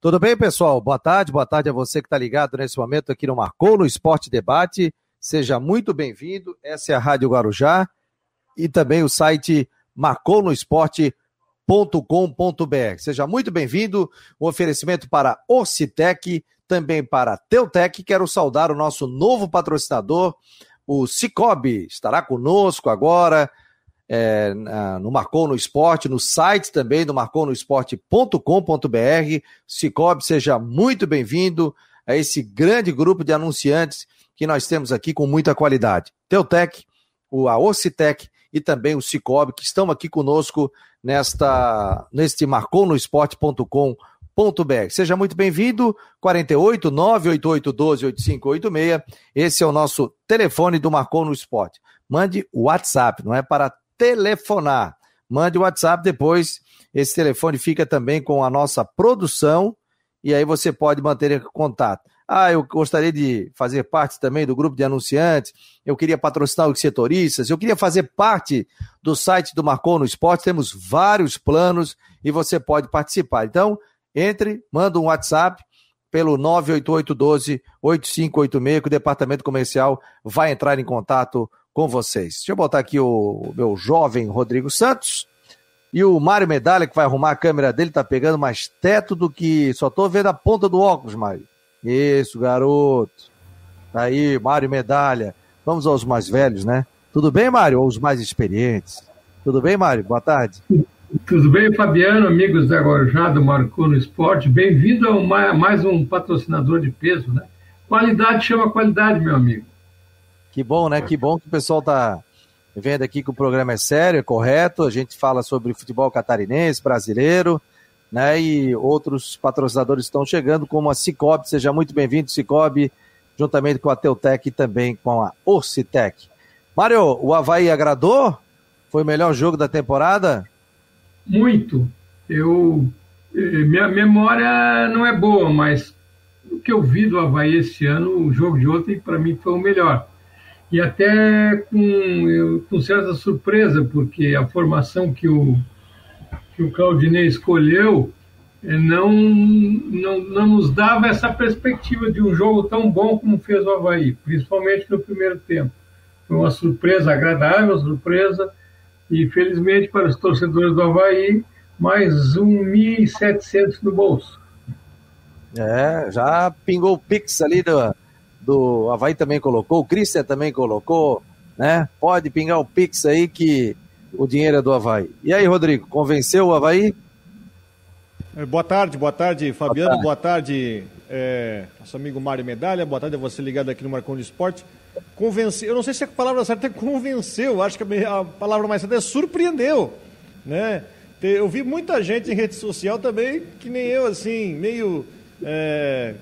Tudo bem, pessoal? Boa tarde, boa tarde a você que está ligado nesse momento aqui no Marcou no Esporte Debate. Seja muito bem-vindo. Essa é a Rádio Guarujá e também o site marconosport.com.br. Seja muito bem-vindo. Um oferecimento para Ocitec, também para Teutec. Quero saudar o nosso novo patrocinador, o Cicobi. Estará conosco agora é, no Marcou no Esporte, no site também do marconosport.com.br. Cicobi, seja muito bem-vindo a esse grande grupo de anunciantes que nós temos aqui com muita qualidade. Teutec, o Ocitec e também o Cicobi, que estão aqui conosco nesta, neste marconosport.com.br. Seja muito bem-vindo, 48 988 12 8586. Esse é o nosso telefone do Marcou no Esporte. Mande o WhatsApp, não é para telefonar. Mande o WhatsApp depois. Esse telefone fica também com a nossa produção e aí você pode manter contato. Ah, eu gostaria de fazer parte também do grupo de anunciantes, eu queria patrocinar os setoristas, eu queria fazer parte do site do Marcou no Esporte, temos vários planos e você pode participar. Então, entre, manda um WhatsApp pelo 98812-8586 que o departamento comercial vai entrar em contato com vocês. Deixa eu botar aqui o meu jovem Rodrigo Santos. E o Mário Medalha, que vai arrumar a câmera dele, tá pegando mais teto do que. Só tô vendo a ponta do óculos, Mário. Isso, garoto. Tá aí, Mário Medalha. Vamos aos mais velhos, né? Tudo bem, Mário? Ou os mais experientes? Tudo bem, Mário? Boa tarde. Tudo bem, Fabiano, amigos da do Marcou no Esporte. Bem-vindo a mais um patrocinador de peso, né? Qualidade chama qualidade, meu amigo. Que bom, né? Que bom que o pessoal tá vendo aqui que o programa é sério, é correto. A gente fala sobre futebol catarinense, brasileiro, né? E outros patrocinadores estão chegando, como a Cicobi. Seja muito bem-vindo, Cicobi, juntamente com a Teutec e também com a Orcitec. Mário, o Havaí agradou? Foi o melhor jogo da temporada? Muito. Eu eh, minha memória não é boa, mas o que eu vi do Havaí esse ano, o jogo de ontem, para mim foi o melhor e até com, com certa surpresa, porque a formação que o, que o Claudinei escolheu eh, não, não, não nos dava essa perspectiva de um jogo tão bom como fez o Havaí, principalmente no primeiro tempo. Foi uma surpresa agradável, surpresa, e felizmente para os torcedores do Havaí, mais 1.700 no bolso. É, já pingou o Pix ali do, do Havaí também colocou, o Christian também colocou, né? Pode pingar o Pix aí que o dinheiro é do Havaí. E aí, Rodrigo, convenceu o Havaí? É, boa tarde, boa tarde, Fabiano, boa tarde, boa tarde é, nosso amigo Mário Medalha, boa tarde a você ligado aqui no Marcão de Esporte. Convenceu, eu não sei se a palavra certa é convenceu, acho que a palavra mais certa é surpreendeu, né? Eu vi muita gente em rede social também, que nem eu, assim, meio é,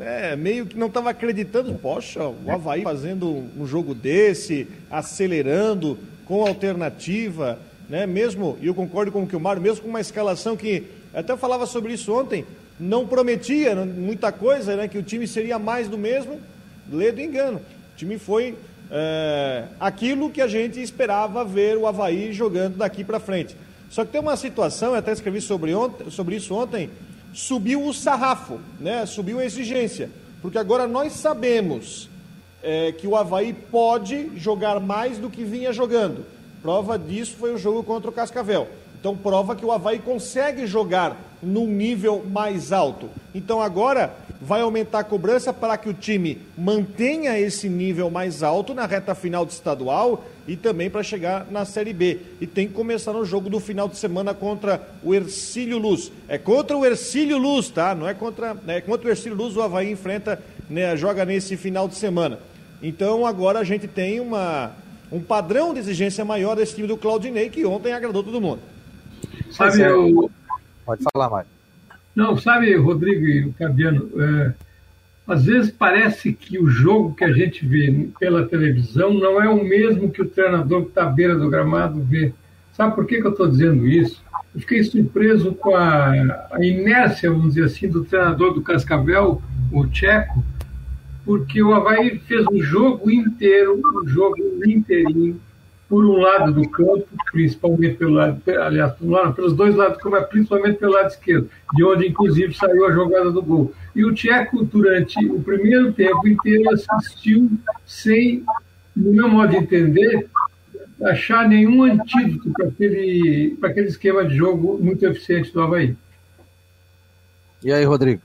é, meio que não estava acreditando. Poxa, o Havaí fazendo um jogo desse, acelerando, com alternativa, né? Mesmo, e eu concordo com o que o Mário, mesmo com uma escalação que, até falava sobre isso ontem, não prometia muita coisa, né? Que o time seria mais do mesmo, lê do engano. O time foi é, aquilo que a gente esperava ver o Havaí jogando daqui para frente. Só que tem uma situação, eu até escrevi sobre, ontem, sobre isso ontem, subiu o sarrafo, né? subiu a exigência, porque agora nós sabemos é, que o Havaí pode jogar mais do que vinha jogando. Prova disso foi o jogo contra o Cascavel. Então prova que o Havaí consegue jogar num nível mais alto. Então agora vai aumentar a cobrança para que o time mantenha esse nível mais alto na reta final do estadual e também para chegar na Série B. E tem que começar no jogo do final de semana contra o Ercílio Luz. É contra o Ercílio Luz, tá? Não é contra, é contra o Ercílio Luz o Havaí enfrenta, né, joga nesse final de semana. Então agora a gente tem uma, um padrão de exigência maior desse time do Claudinei que ontem agradou todo mundo. Sabe, eu... Pode falar, Mário. Não, sabe, Rodrigo e Fabiano, é, às vezes parece que o jogo que a gente vê pela televisão não é o mesmo que o treinador que está à beira do gramado vê. Sabe por que, que eu estou dizendo isso? Eu fiquei surpreso com a, a, inércia, vamos dizer assim, do treinador do Cascavel, o Tcheco, porque o Havaí fez o jogo inteiro, o jogo inteirinho, por um lado do campo, principalmente pelo lado, aliás, pelos dois lados, mas principalmente pelo lado esquerdo, de onde inclusive saiu a jogada do gol. E o Tcheco, durante o primeiro tempo inteiro, assistiu sem, no meu modo de entender, achar nenhum antídoto para aquele, aquele esquema de jogo muito eficiente do Havaí. E aí, Rodrigo?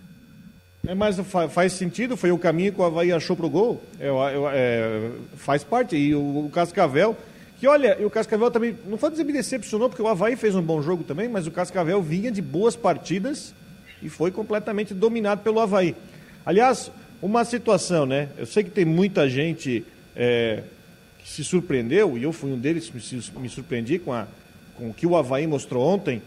É, mas faz sentido, foi o caminho que o Havaí achou para o gol. É, é, faz parte. E o, o Cascavel, que olha, e o Cascavel também, não vou dizer me decepcionou, porque o Havaí fez um bom jogo também, mas o Cascavel vinha de boas partidas e foi completamente dominado pelo Havaí. Aliás, uma situação, né? Eu sei que tem muita gente é, que se surpreendeu, e eu fui um deles me surpreendi com, a, com o que o Havaí mostrou ontem.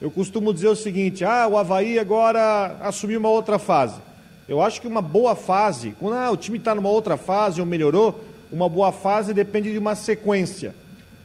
Eu costumo dizer o seguinte: ah, o Havaí agora assumiu uma outra fase. Eu acho que uma boa fase, quando ah, o time está numa outra fase ou melhorou, uma boa fase depende de uma sequência.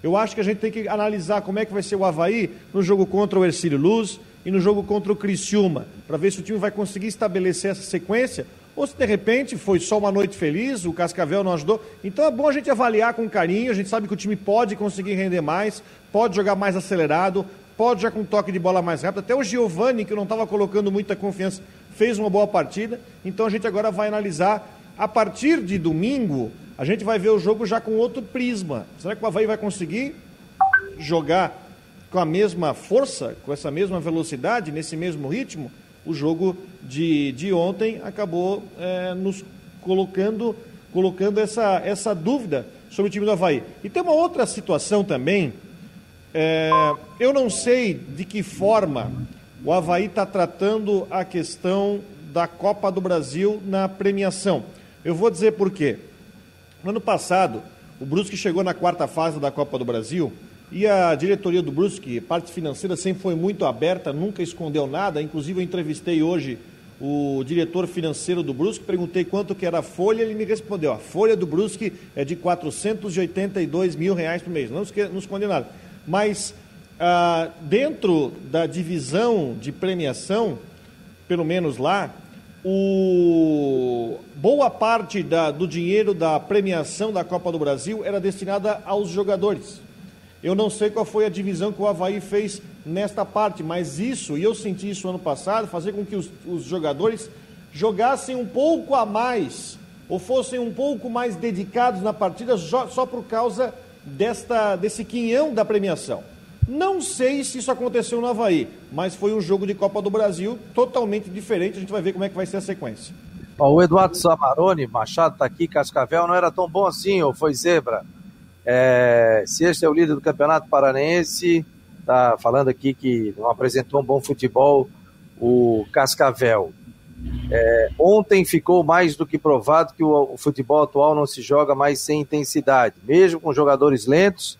Eu acho que a gente tem que analisar como é que vai ser o Havaí no jogo contra o Ercílio Luz e no jogo contra o Criciúma, para ver se o time vai conseguir estabelecer essa sequência ou se de repente foi só uma noite feliz, o Cascavel não ajudou. Então é bom a gente avaliar com carinho, a gente sabe que o time pode conseguir render mais, pode jogar mais acelerado, pode já com toque de bola mais rápido. Até o Giovani, que não estava colocando muita confiança, fez uma boa partida. Então a gente agora vai analisar. A partir de domingo, a gente vai ver o jogo já com outro prisma. Será que o Havaí vai conseguir jogar com a mesma força, com essa mesma velocidade, nesse mesmo ritmo? O jogo de, de ontem acabou é, nos colocando, colocando essa, essa dúvida sobre o time do Havaí. E tem uma outra situação também é, eu não sei de que forma o Havaí está tratando a questão da Copa do Brasil na premiação. Eu vou dizer por quê. No ano passado, o Brusque chegou na quarta fase da Copa do Brasil e a diretoria do Brusque, parte financeira, sempre foi muito aberta, nunca escondeu nada. Inclusive, eu entrevistei hoje o diretor financeiro do Brusque, perguntei quanto que era a folha, ele me respondeu, a folha do Brusque é de 482 mil reais por mês, não, escondeu nada mas ah, dentro da divisão de premiação, pelo menos lá, o... boa parte da, do dinheiro da premiação da Copa do Brasil era destinada aos jogadores. Eu não sei qual foi a divisão que o Havaí fez nesta parte, mas isso, e eu senti isso ano passado, fazer com que os, os jogadores jogassem um pouco a mais, ou fossem um pouco mais dedicados na partida só por causa desta, desse quinhão da premiação. Não sei se isso aconteceu no Havaí, mas foi um jogo de Copa do Brasil totalmente diferente. A gente vai ver como é que vai ser a sequência. Ó, o Eduardo Samarone, Machado está aqui, Cascavel não era tão bom assim, ou foi zebra? É, se este é o líder do Campeonato Paranense, está falando aqui que não apresentou um bom futebol o Cascavel. É, ontem ficou mais do que provado que o, o, futebol atual não se joga mais sem intensidade. Mesmo com jogadores lentos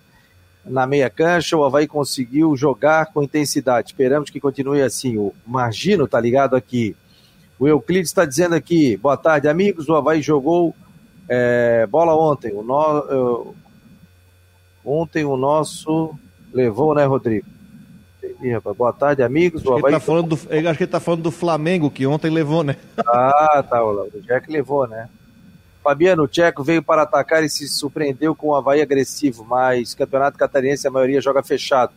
na meia cancha, o Havaí conseguiu jogar com intensidade. Esperamos que continue assim. O Margino está ligado aqui. O Euclides está dizendo aqui: boa tarde, amigos. O Havaí jogou é, bola ontem. O no, uh, ontem o nosso levou, né, Rodrigo? Rapaz, boa tarde, amigos. Acho, que ele tá falando do, acho que ele está falando do Flamengo, que ontem levou, né? Ah, tá, o Jack levou, né? Fabiano, o Tcheco veio para atacar e se surpreendeu com o Havaí agressivo, mas Campeonato Catarinense a maioria joga fechado.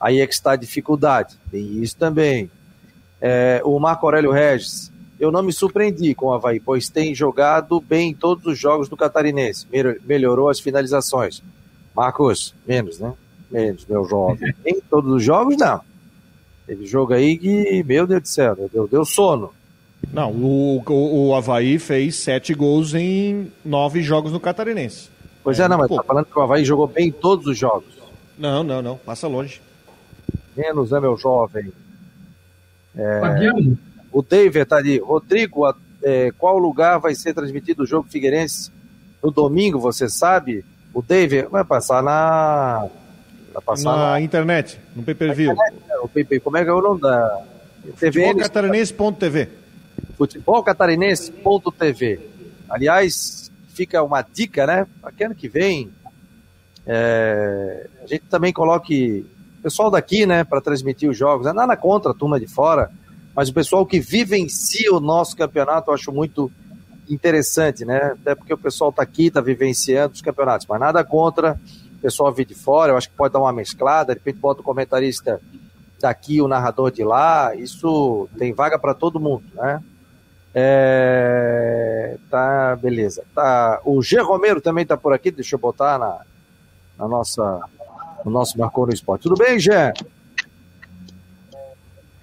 Aí é que está a dificuldade. Tem isso também. É, o Marco Aurélio Regis, eu não me surpreendi com o Havaí, pois tem jogado bem em todos os jogos do Catarinense. Melhorou as finalizações. Marcos, menos, né? Menos, meu jovem. em todos os jogos, não. Teve jogo aí que, meu Deus do céu, deu, deu sono. Não, o, o, o Havaí fez sete gols em nove jogos no Catarinense. Pois é, é não, mas tá falando que o Havaí jogou bem em todos os jogos. Não, não, não, passa longe. Menos, né, meu jovem? É, o David tá ali. Rodrigo, é, qual lugar vai ser transmitido o jogo Figueirense no domingo, você sabe? O David vai passar na passar na, na internet, no pay-per-view. É, como é que é o nome da TV? Catarinense.tv. Futebolcatarinense.tv. Aliás, fica uma dica, né? Para que ano que vem é, a gente também coloque o pessoal daqui, né, para transmitir os jogos. É nada contra a turma de fora, mas o pessoal que vivencia o nosso campeonato eu acho muito interessante, né? Até porque o pessoal está aqui, está vivenciando os campeonatos, mas nada contra pessoal vir de fora, eu acho que pode dar uma mesclada, de repente bota o comentarista daqui, o narrador de lá, isso tem vaga para todo mundo, né? É, tá, beleza. Tá, o G. Romero também tá por aqui, deixa eu botar na, na nossa, no nosso Marcou no Esporte. Tudo bem, Gé?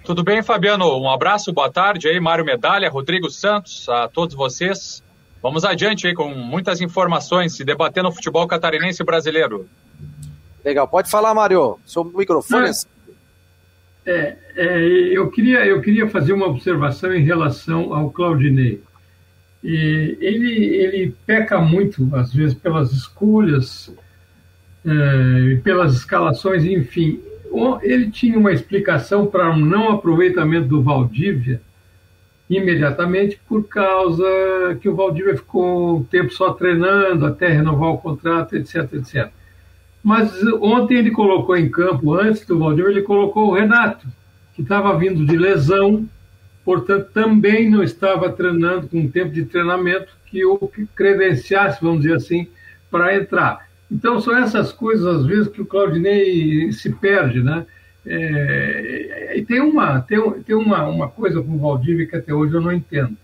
Tudo bem, Fabiano? Um abraço, boa tarde aí, Mário Medalha, Rodrigo Santos, a todos vocês. Vamos adiante aí com muitas informações e debatendo o futebol catarinense brasileiro. Legal, pode falar, Mário. Seu microfone é, é, é, eu, queria, eu queria fazer uma observação em relação ao Claudinei. E ele, ele peca muito, às vezes, pelas escolhas, é, pelas escalações, enfim. Ele tinha uma explicação para um não aproveitamento do Valdívia imediatamente por causa que o Valdívia ficou um tempo só treinando até renovar o contrato, etc, etc. Mas ontem ele colocou em campo, antes do Valdívia, ele colocou o Renato, que estava vindo de lesão, portanto também não estava treinando com um tempo de treinamento que o credenciasse, vamos dizer assim, para entrar. Então, são essas coisas, às vezes, que o Claudinei se perde, né? É, e tem, uma, tem, tem uma, uma coisa com o Valdívia que até hoje eu não entendo.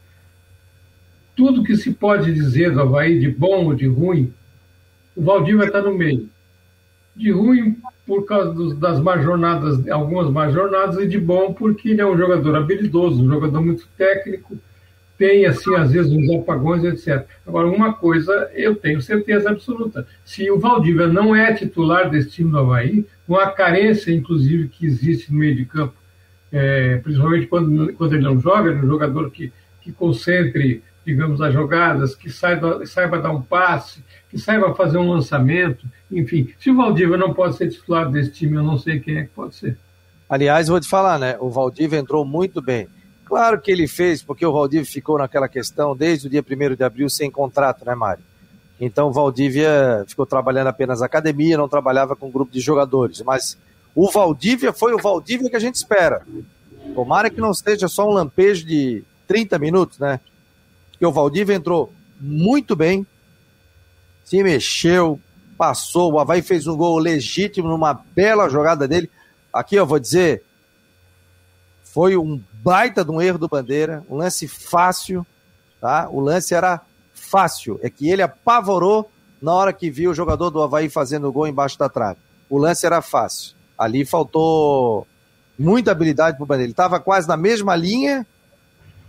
Tudo que se pode dizer do Havaí, de bom ou de ruim, o Valdívia está no meio. De ruim por causa dos, das jornadas, algumas más jornadas, e de bom porque ele é um jogador habilidoso, um jogador muito técnico, tem, assim, às vezes, uns apagões, etc. Agora, uma coisa eu tenho certeza absoluta: se o Valdívia não é titular desse time do Havaí, com a carência, inclusive, que existe no meio de campo, é, principalmente quando, quando ele não joga, ele é um jogador que, que concentre, digamos, as jogadas, que saiba, saiba dar um passe, que saiba fazer um lançamento, enfim. Se o Valdívia não pode ser titular desse time, eu não sei quem é que pode ser. Aliás, vou te falar, né? O Valdívia entrou muito bem Claro que ele fez, porque o Valdívia ficou naquela questão desde o dia 1 de abril sem contrato, né, Mário? Então o Valdívia ficou trabalhando apenas na academia, não trabalhava com um grupo de jogadores. Mas o Valdívia foi o Valdívia que a gente espera. Tomara que não seja só um lampejo de 30 minutos, né? Porque o Valdívia entrou muito bem, se mexeu, passou, o Havaí fez um gol legítimo numa bela jogada dele. Aqui eu vou dizer, foi um baita de um erro do Bandeira, um lance fácil, tá? O lance era fácil, é que ele apavorou na hora que viu o jogador do Havaí fazendo o gol embaixo da trave. O lance era fácil. Ali faltou muita habilidade para o Bandeira. Ele estava quase na mesma linha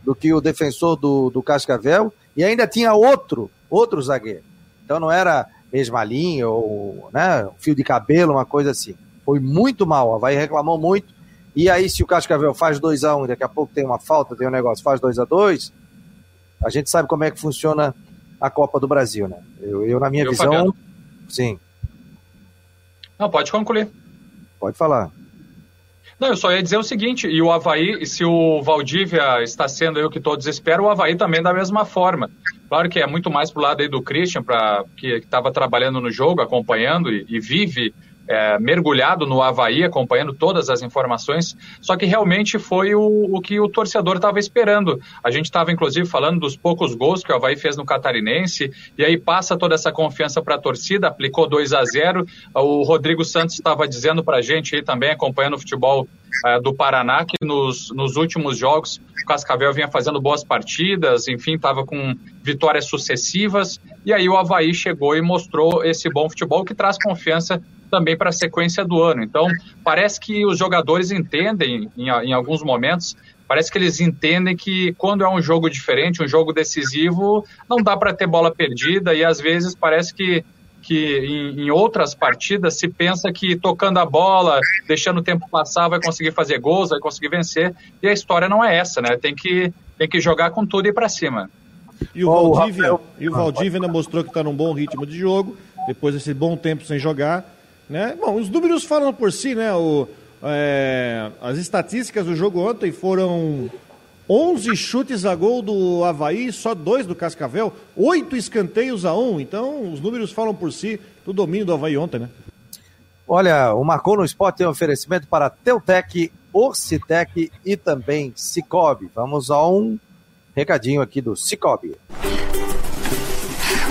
do que o defensor do, do Cascavel e ainda tinha outro, outro zagueiro. Então não era mesma linha ou né, fio de cabelo, uma coisa assim. Foi muito mal. O Havaí reclamou muito e aí, se o Cascavel faz 2x1 um, daqui a pouco tem uma falta, tem um negócio, faz 2 a 2 a gente sabe como é que funciona a Copa do Brasil, né? Eu, eu na minha eu, visão, Fabiano. sim. Não, pode concluir. Pode falar. Não, eu só ia dizer o seguinte, e o Havaí, se o Valdívia está sendo eu que todos esperam, o Havaí também da mesma forma. Claro que é muito mais pro lado aí do Christian, pra, que estava trabalhando no jogo, acompanhando e, e vive é, mergulhado no Havaí, acompanhando todas as informações, só que realmente foi o, o que o torcedor estava esperando. A gente estava, inclusive, falando dos poucos gols que o Havaí fez no Catarinense, e aí passa toda essa confiança para a torcida, aplicou 2 a 0 O Rodrigo Santos estava dizendo para a gente aí também, acompanhando o futebol é, do Paraná, que nos, nos últimos jogos o Cascavel vinha fazendo boas partidas, enfim, estava com vitórias sucessivas, e aí o Havaí chegou e mostrou esse bom futebol que traz confiança também para a sequência do ano. Então, parece que os jogadores entendem, em, em, alguns momentos, parece que eles entendem que quando é um jogo diferente, um jogo decisivo, não dá para ter bola perdida e às vezes parece que, que em, em, outras partidas se pensa que tocando a bola, deixando o tempo passar, vai conseguir fazer gols, vai conseguir vencer. E a história não é essa, né? Tem que, tem que jogar com tudo e ir para cima. E o Valdívia, e o Valdívia ainda mostrou que está num bom ritmo de jogo, depois desse bom tempo sem jogar né? Bom, os números falam por si, né? O, é, as estatísticas do jogo ontem foram 11 chutes a gol do Havaí, só dois do Cascavel, oito escanteios a um. Então, os números falam por si do domínio do Havaí ontem, né? Olha, o Marcou no Esporte tem um oferecimento para Teutec, Orcitec e também Cicobi. Vamos a um recadinho aqui do Cicobi.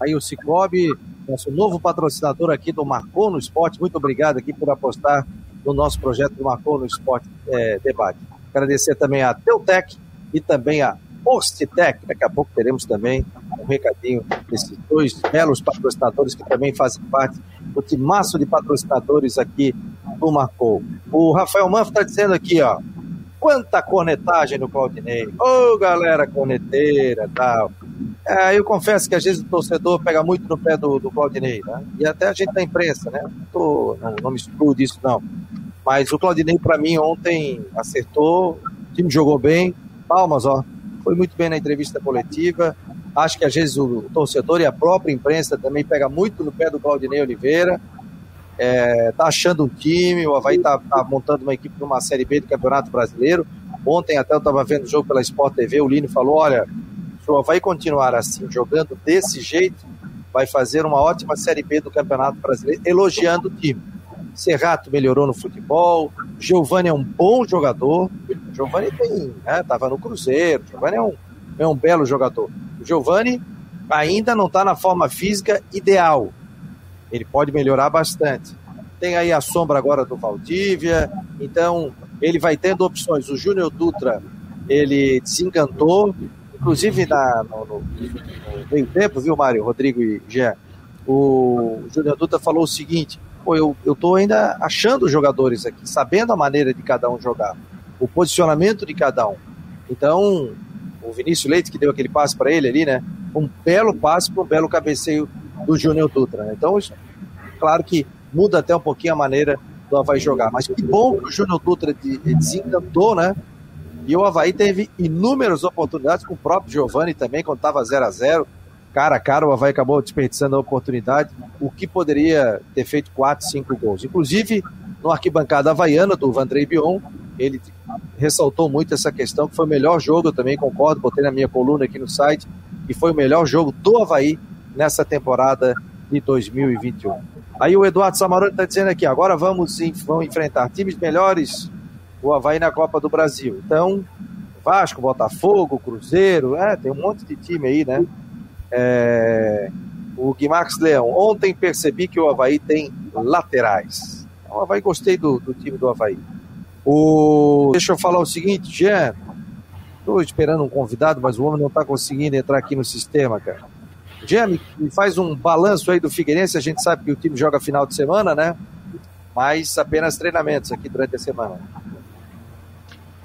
Aí o Cicobi, nosso novo patrocinador aqui do Marcou no Esporte. Muito obrigado aqui por apostar no nosso projeto do Marcou no Esporte é, Debate. Agradecer também a Teutec e também a Postitec. Daqui a pouco teremos também um recadinho desses dois belos patrocinadores que também fazem parte do timaço de patrocinadores aqui do Marcou. O Rafael Manfro está dizendo aqui, ó, quanta cornetagem no Claudinei. Ô, oh, galera corneteira tal. É, eu confesso que às vezes o torcedor pega muito no pé do, do Claudinei, né? E até a gente da imprensa, né? Tô, não, não me excluo disso, não. Mas o Claudinei, para mim, ontem acertou, o time jogou bem. Palmas, ó. Foi muito bem na entrevista coletiva. Acho que às vezes o, torcedor e a própria imprensa também pega muito no pé do Claudinei Oliveira. É, tá achando um time, o Havaí tá, tá montando uma equipe numa Série B do Campeonato Brasileiro. Ontem até eu estava vendo o jogo pela Sport TV, o Lino falou, olha, se o Havaí continuar assim, jogando desse jeito, vai fazer uma ótima Série B do Campeonato Brasileiro, elogiando o time. Serrato melhorou no futebol, Giovani é um bom jogador, Giovani tem, né, tava no Cruzeiro, Giovani é um, é um belo jogador. O Giovani ainda não está na forma física ideal, ele pode melhorar bastante. Tem aí a sombra agora do Valdívia, então ele vai tendo opções. O Júnior Dutra, ele desencantou, inclusive na, no, no, no meio tempo, viu, Mário, Rodrigo e Jean? O Júnior Dutra falou o seguinte: pô, eu, eu tô ainda achando os jogadores aqui, sabendo a maneira de cada um jogar, o posicionamento de cada um. Então, o Vinícius Leite, que deu aquele passe para ele ali, né? Um belo passe para um belo cabeceio do Júnior Dutra. Né? Então, claro que muda até um pouquinho a maneira do Havaí jogar. Mas que bom que o Júnior Dutra desencantou, né? E o Havaí teve inúmeras oportunidades com o próprio Giovani também, quando estava 0 a 0 Cara a cara, o Havaí acabou desperdiçando a oportunidade, o que poderia ter feito 4, 5 gols. Inclusive, no arquibancada havaiana do Vandrei Bion, ele ressaltou muito essa questão, que foi o melhor jogo, eu também concordo, botei na minha coluna aqui no site, que foi o melhor jogo do Havaí nessa temporada de 2021. Aí o Eduardo Samarone está dizendo aqui, agora vamos, vamos enfrentar times melhores, o Havaí na Copa do Brasil. Então, Vasco, Botafogo, Cruzeiro, é, tem um monte de time aí, né? É, o Guimarães Leão, ontem percebi que o Havaí tem laterais. O Havaí, gostei do, do time do Havaí. O, deixa eu falar o seguinte, Jean, estou esperando um convidado, mas o homem não está conseguindo entrar aqui no sistema, cara. Jamie, faz um balanço aí do Figueirense. A gente sabe que o time joga final de semana, né? Mas apenas treinamentos aqui durante a semana.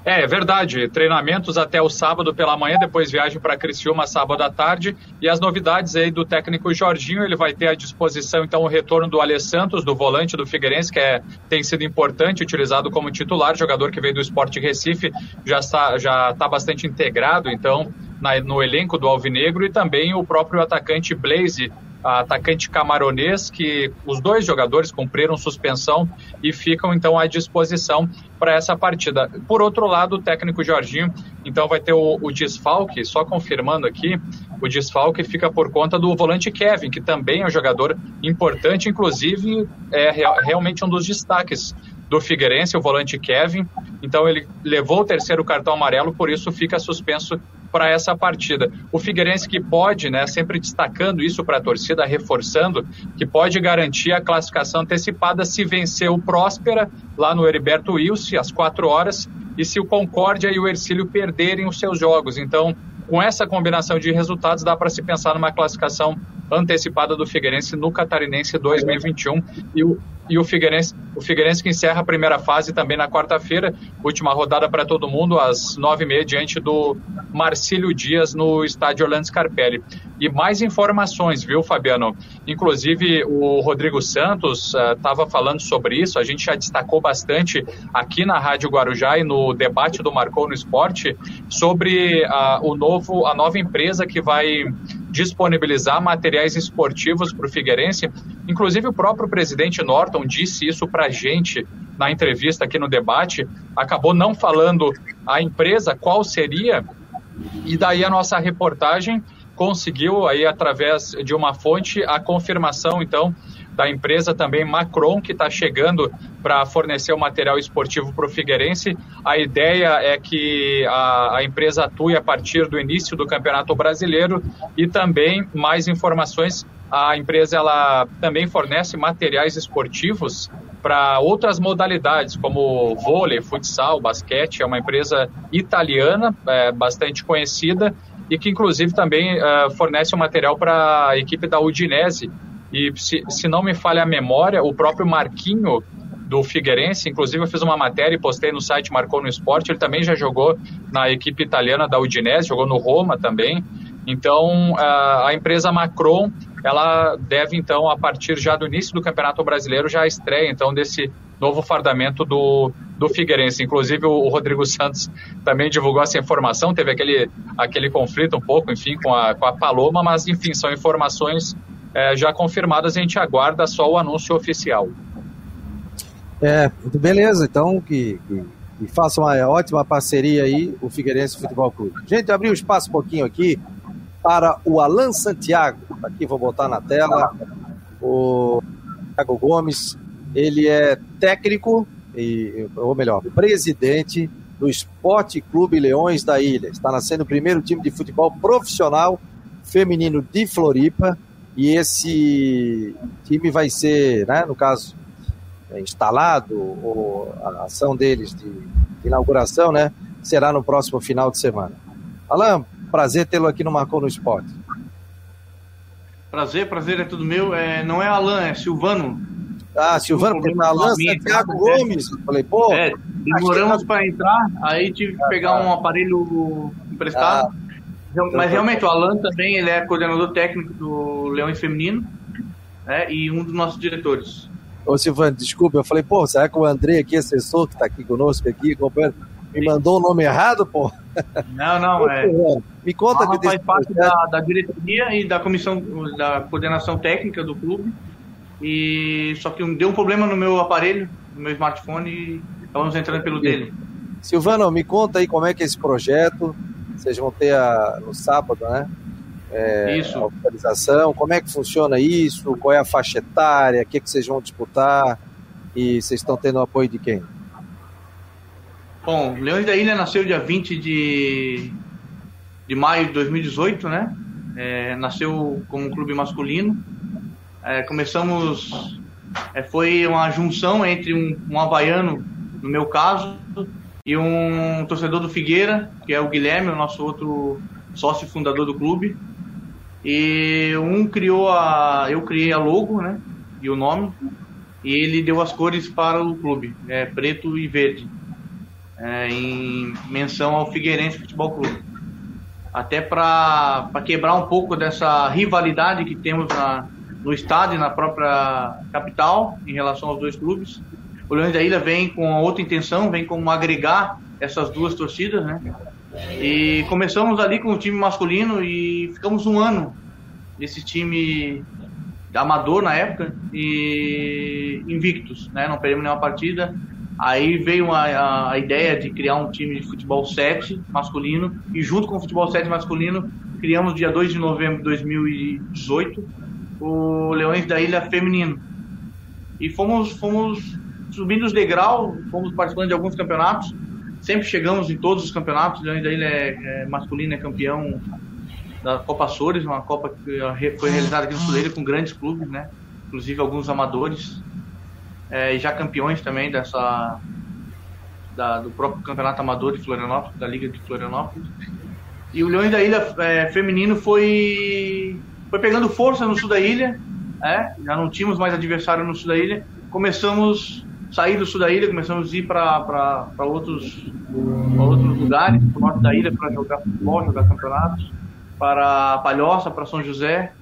É, é verdade. Treinamentos até o sábado pela manhã, depois viagem para Criciúma sábado à tarde. E as novidades aí do técnico Jorginho, ele vai ter à disposição então o retorno do Alê Santos, do volante do Figueirense, que é, tem sido importante, utilizado como titular, jogador que veio do Esporte Recife, já está, já está bastante integrado, então, na, no elenco do Alvinegro, e também o próprio atacante Blaze, atacante camaronês, que os dois jogadores cumpriram suspensão e ficam então à disposição para essa partida. Por outro lado, o técnico Jorginho, então vai ter o, o, desfalque, só confirmando aqui, o desfalque fica por conta do volante Kevin, que também é um jogador importante, inclusive é realmente um dos destaques do Figueirense, o volante Kevin. Então ele levou o terceiro cartão amarelo, por isso fica suspenso para essa partida. O Figueirense que pode, né, sempre destacando isso para a torcida, reforçando, que pode garantir a classificação antecipada se vencer o Próspera lá no Heriberto Wilson às quatro horas e se o Concórdia e o Ercílio perderem os seus jogos. Então, com essa combinação de resultados, dá para se pensar numa classificação antecipada do Figueirense no Catarinense 2021 e o, e o Figueirense, o Figueirense que encerra a primeira fase também na quarta-feira, última rodada para todo mundo às nove e meia diante do Marcílio Dias no estádio Orlando Scarpelli. E mais informações, viu, Fabiano? Inclusive o Rodrigo Santos estava uh, falando sobre isso, a gente já destacou bastante aqui na Rádio Guarujá e no debate do Marcou no Esporte sobre uh, o novo, a nova empresa que vai disponibilizar materiais esportivos para o Figueirense. Inclusive, o próprio presidente Norton disse isso para a gente na entrevista aqui no debate. Acabou não falando a empresa qual seria, e daí a nossa reportagem conseguiu, aí através de uma fonte, a confirmação, então, da empresa também Macron, que está chegando para fornecer o material esportivo para o Figueirense. A ideia é que a, a, empresa atue a partir do início do Campeonato Brasileiro e também mais informações. A empresa ela também fornece materiais esportivos para outras modalidades, como vôlei, futsal, basquete. É uma empresa italiana, é, bastante conhecida e que inclusive também uh, fornece o um material para a equipe da Udinese, e se, se não me falha a memória, o próprio Marquinho do Figueirense, inclusive eu fiz uma matéria e postei no site Marcou no Esporte, ele também já jogou na equipe italiana da Udinese, jogou no Roma também. Então, a empresa Macron, ela deve então, a partir já do início do Campeonato Brasileiro, já estreia então desse novo fardamento do, do Figueirense. Inclusive, o, Rodrigo Santos também divulgou essa informação, teve aquele, aquele conflito um pouco, enfim, com a, com a Paloma, mas, enfim, são informações é, já confirmadas, a gente aguarda só o anúncio oficial. É, beleza, então que, que, que faça uma ótima parceria aí, o Figueirense Futebol Clube. Gente, um espaço um pouquinho aqui para o Alan Santiago, aqui vou botar na tela, o Thiago Gomes, ele é técnico, e, ou melhor, presidente do Esporte Clube Leões da Ilha. Está nascendo o primeiro time de futebol profissional feminino de Floripa e esse time vai ser, né, no caso, é, instalado, ou a ação deles de, inauguração, né, será no próximo final de semana. Alain, prazer tê-lo aqui no Marcou no Esporte. Prazer, prazer é tudo meu. É, não é Alain, é Silvano. Ah, Silvano, porque tá Alain Santiago Gomes. Eu falei, pô. É, demoramos para entrar, aí tive que pegar um aparelho emprestado. Ah mas realmente, o Alan também ele é coordenador técnico do Leões Feminino né, e um dos nossos diretores. Ô Silvano, desculpa, eu falei, pô, será que o André aqui, assessor que está aqui conosco, aqui, acompanhando, me mandou o nome errado, pô? Não, não, é. Me conta que faz parte da, da, diretoria e da comissão da coordenação técnica do clube. E só que deu um problema no meu aparelho, no meu smartphone, e estávamos entrando pelo dele. Silvano, me conta aí como é que é esse projeto, vocês vão ter a, no sábado, né? É, isso. A autorização, como é que funciona isso? Qual é a faixa etária? O que, é que vocês vão disputar? E vocês estão tendo apoio de quem? Bom, Leões da Ilha nasceu dia 20 de, de maio de 2018, né? É, nasceu como um clube masculino. É, começamos. É, foi uma junção entre um, um havaiano, no meu caso, e um torcedor do Figueira, que é o Guilherme, o nosso outro sócio fundador do clube. E um criou a. Eu criei a logo, né? E o nome. E ele deu as cores para o clube, é, preto e verde. É, em menção ao Figueirense Futebol Clube. Até para quebrar um pouco dessa rivalidade que temos na, no estado e na própria capital em relação aos dois clubes o Leões da Ilha vem com outra intenção, vem como agregar essas duas torcidas, né? E começamos ali com o time masculino e ficamos um ano nesse time amador na época e invictos, né? Não perdemos nenhuma partida. Aí veio a, a, ideia de criar um time de futebol 7 masculino e junto com o futebol 7 masculino criamos dia 2 de novembro de 2018 o Leões da Ilha feminino. E fomos fomos subindo os degraus, fomos participando de alguns campeonatos, sempre chegamos em todos os campeonatos, ainda ele é, é masculino, é campeão da Copa Açores, uma Copa que foi realizada aqui no Sul com grandes clubes, né? Inclusive alguns amadores, é, e já campeões também dessa da, do próprio Campeonato Amador de Florianópolis, da Liga de Florianópolis. E o Leões da Ilha é, feminino foi foi pegando força no sul da ilha, é, já não tínhamos mais adversário no sul da ilha. Começamos sair do sul da ilha, começamos a ir para outros, outros lugares, para o norte da ilha, para jogar futebol, jogar campeonatos, para Palhoça, para São José.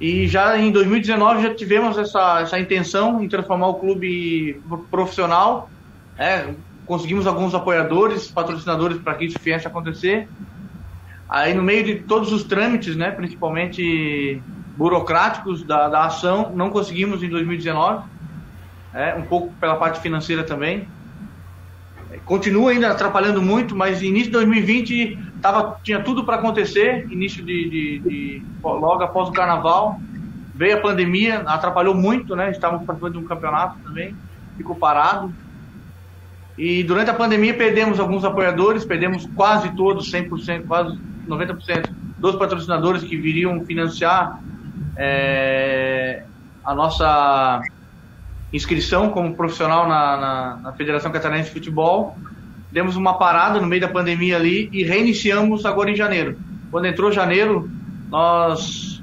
E já em 2019 já tivemos essa, essa intenção em transformar o clube profissional. É, conseguimos alguns apoiadores, patrocinadores para que isso viesse a acontecer. Aí no meio de todos os trâmites, né, principalmente burocráticos da, da ação, não conseguimos em 2019, é, um pouco pela parte financeira também. Continua ainda atrapalhando muito, mas início de 2020 tava, tinha tudo para acontecer, início de, de, de, logo após o carnaval, veio a pandemia, atrapalhou muito, né? Estávamos participando de um campeonato também, ficou parado. E durante a pandemia perdemos alguns apoiadores, perdemos quase todos, 100%, quase 90% dos patrocinadores que viriam financiar é, a nossa inscrição como profissional na, na, na, Federação Catarinense de Futebol. Demos uma parada no meio da pandemia ali e reiniciamos agora em janeiro. Quando entrou janeiro, nós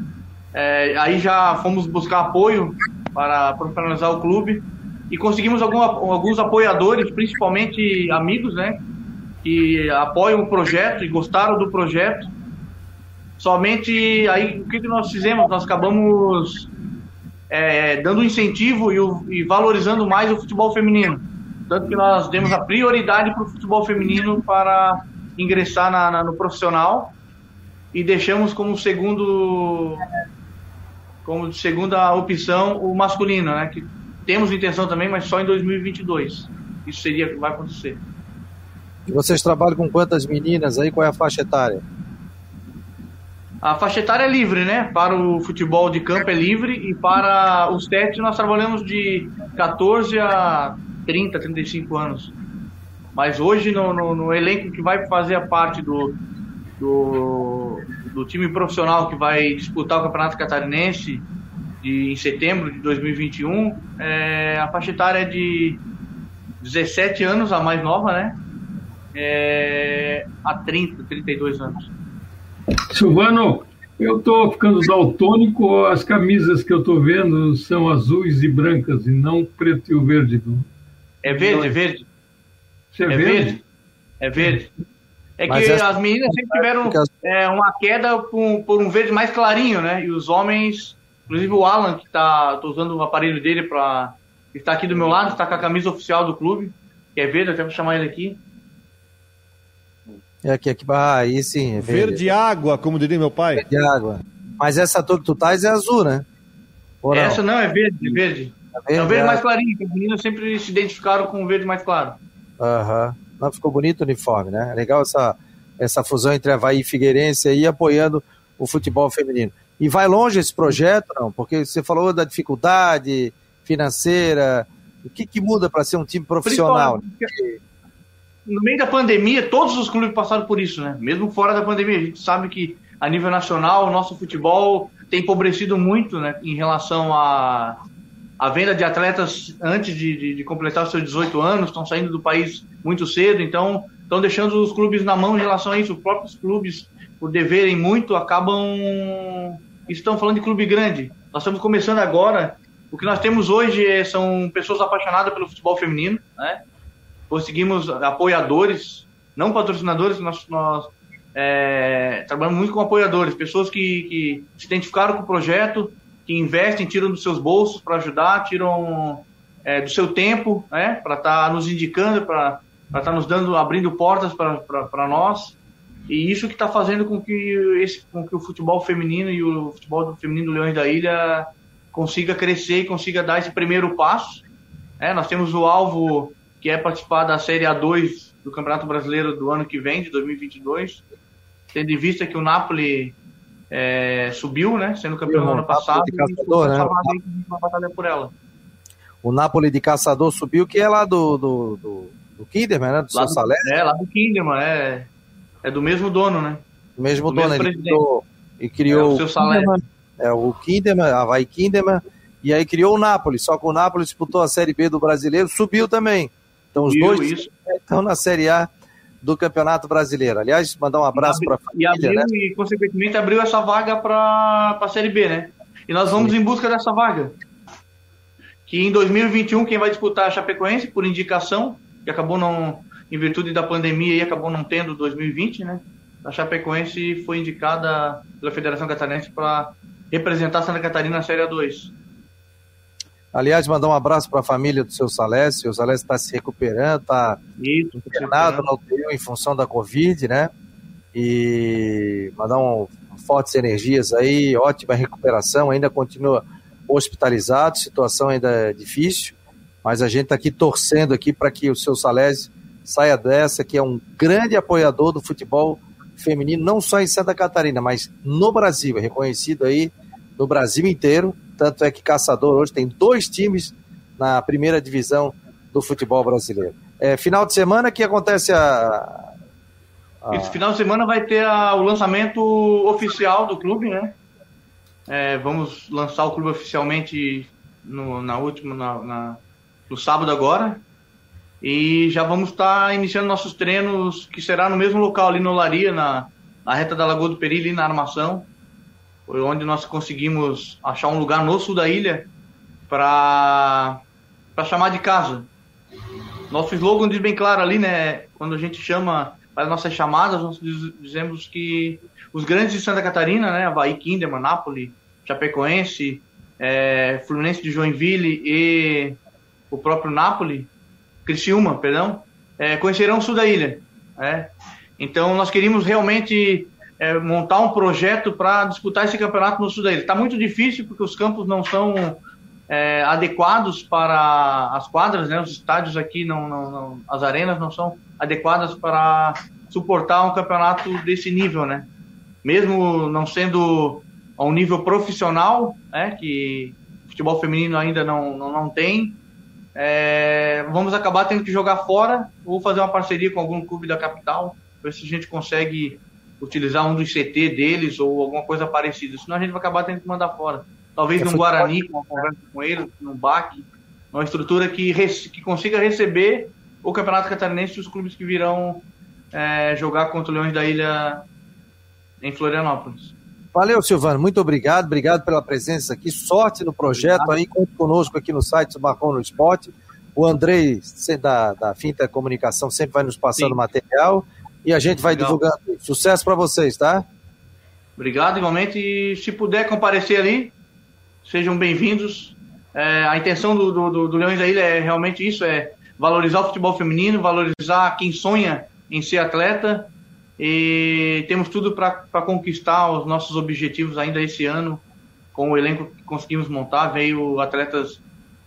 é, aí já fomos buscar apoio para profissionalizar o clube e conseguimos algum, alguns apoiadores, principalmente amigos, né, que apoiam o projeto e gostaram do projeto. Somente aí o que, que nós fizemos? Nós acabamos é, dando incentivo e, o, e, valorizando mais o futebol feminino. Tanto que nós demos a prioridade para o futebol feminino para ingressar na, na, no profissional e deixamos como segundo como segunda opção o masculino, né? Que temos intenção também, mas só em 2022. Isso seria vai acontecer. E vocês trabalham com quantas meninas aí? Qual é a faixa etária? A faixa etária é livre, né? Para o futebol de campo é livre e para os testes nós trabalhamos de 14 a 30, 35 anos. Mas hoje no, no, no elenco que vai fazer a parte do, do, do, time profissional que vai disputar o Campeonato Catarinense de, em setembro de 2021, é, a faixa etária é de 17 anos, a mais nova, né? É, a 30, 32 anos. Silvano, eu estou ficando daltônico, as camisas que eu estou vendo são azuis e brancas e não preto e o verde. É verde, é verde. Você é, é verde? verde? É verde. É Mas que essa... as meninas sempre tiveram é, uma queda por, por, um verde mais clarinho, né? E os homens, inclusive o Alan, que está usando o aparelho dele para. está aqui do meu lado, está com a camisa oficial do clube, que é verde, até vou chamar ele aqui. É aqui, aqui, ah, aí sim. É verde. verde água, como diria meu pai. Verde água. Mas essa tua que tu tais é azul, né? Ou essa não? não, é verde, é verde. É, verde, é o verde é. mais clarinho, que os meninos sempre se identificaram com o verde mais claro. Aham. Uhum. ficou bonito o uniforme, né? É legal essa, essa fusão entre Havaí e Figueirense aí apoiando o futebol feminino. E vai longe esse projeto, não? Porque você falou da dificuldade financeira. O que, que muda para ser um time profissional? No meio da pandemia, todos os clubes passaram por isso, né? Mesmo fora da pandemia, a gente sabe que a nível nacional o nosso futebol tem empobrecido muito, né? Em relação à a, a venda de atletas antes de, de, de completar os seus 18 anos, estão saindo do país muito cedo, então estão deixando os clubes na mão em relação a isso. Os próprios clubes, por deverem muito, acabam. Estão falando de clube grande. Nós estamos começando agora. O que nós temos hoje é, são pessoas apaixonadas pelo futebol feminino, né? Conseguimos apoiadores, não patrocinadores, nós, nós é, trabalhamos muito com apoiadores, pessoas que, que, se identificaram com o projeto, que investem, tiram dos seus bolsos para ajudar, tiram é, do seu tempo, né, para estar tá nos indicando, para estar tá nos dando, abrindo portas para nós. E isso que está fazendo com que, esse, com que o futebol feminino e o futebol feminino do Leões da Ilha consiga crescer e consiga dar esse primeiro passo. É, nós temos o alvo que é participar da Série A2 do Campeonato Brasileiro do ano que vem, de 2022, tendo em vista que o Napoli é, subiu, né, sendo campeão no ano passado, de caçador, né? uma batalha por ela. O Napoli de Caçador subiu, que é lá do, do, do, do Kinderman, né, do lá seu do, É, lá do Kinderman, é, é do mesmo dono, né? O mesmo do dono, mesmo ele criou, e criou é, o, seu Kinderman, é, o Kinderman, Havaí Kinderman, e aí criou o Napoli, só que o Napoli disputou a Série B do Brasileiro, subiu também. Então os dois isso. estão na Série A do Campeonato Brasileiro. Aliás, mandar um abraço para a família. E, abriu, né? e, consequentemente, abriu essa vaga para a Série B, né? E nós vamos Sim. em busca dessa vaga. Que em 2021, quem vai disputar a Chapecoense, por indicação, que acabou não, em virtude da pandemia, e acabou não tendo 2020, né? A Chapecoense foi indicada pela Federação Catarinense para representar Santa Catarina na Série A2. Aliás, mandar um abraço para a família do seu Salésio. O Salésio está se recuperando, está internado na UTI em função da Covid, né? e mandar um, fortes energias aí, ótima recuperação, ainda continua hospitalizado, situação ainda é difícil, mas a gente está aqui torcendo aqui para que o seu Salésio saia dessa, que é um grande apoiador do futebol feminino, não só em Santa Catarina, mas no Brasil, é reconhecido aí no Brasil inteiro, tanto é que Caçador hoje tem dois times na primeira divisão do futebol brasileiro. É, final de semana que acontece a... Esse final de semana vai ter a, o lançamento oficial do clube, né? É, vamos lançar o clube oficialmente no, na última, na, na, no sábado agora. E já vamos estar tá iniciando nossos treinos, que será no mesmo local ali no Laria, na, na reta da Lagoa do Peri, ali na armação. Foi onde nós conseguimos achar um lugar no sul da ilha para chamar de casa. Nosso slogan diz bem claro ali, né? Quando a gente chama para nossas chamadas, nós dizemos que os grandes de Santa Catarina, né? Havaí, Kinderman, Nápoles, Chapecoense, é, Fluminense de Joinville e o próprio Nápoles, Criciúma, perdão, é, conhecerão o sul da ilha. Né? Então nós queríamos realmente é, montar um projeto para disputar esse campeonato no sul da ilha. Está muito difícil porque os campos não são é, adequados para as quadras, né? Os estádios aqui não, não, não, as arenas não são adequadas para suportar um campeonato desse nível, né? Mesmo não sendo a um nível profissional, né? Que o futebol feminino ainda não, não, não tem, é, vamos acabar tendo que jogar fora ou fazer uma parceria com algum clube da capital, ver se a gente consegue utilizar um dos CT deles ou alguma coisa parecida. Senão a gente vai acabar tendo que mandar fora. Talvez é num Guarani, com uma conversa com eles, num BAC, uma estrutura que, que consiga receber o Campeonato Catarinense e os clubes que virão é, jogar contra o Leões da Ilha em Florianópolis. Valeu, Silvano. Muito obrigado. Obrigado pela presença aqui. Sorte no projeto obrigado. aí. Conte conosco aqui no site do Marcon no Esporte. O Andrei, da, da Finta Comunicação, sempre vai nos passando Sim. material e a gente vai Legal. divulgando. Sucesso para vocês, tá? Obrigado, igualmente. E se puder comparecer ali, sejam bem-vindos. É, a intenção do, do, do Leões da Ilha é realmente isso: é valorizar o futebol feminino, valorizar quem sonha em ser atleta e temos tudo para conquistar os nossos objetivos ainda esse ano com o elenco que conseguimos montar. Veio atletas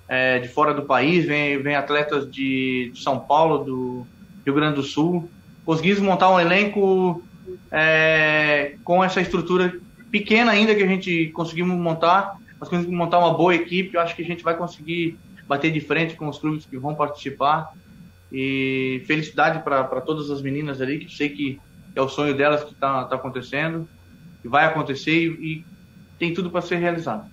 é, de fora do país, vem, vem atletas de, de, São Paulo, do Rio Grande do Sul. Conseguimos montar um elenco é, com essa estrutura pequena ainda que a gente conseguimos montar, mas conseguimos montar uma boa equipe. Eu acho que a gente vai conseguir bater de frente com os clubes que vão participar. E felicidade para todas as meninas ali, que sei que é o sonho delas que está tá acontecendo, que vai acontecer e, e tem tudo para ser realizado.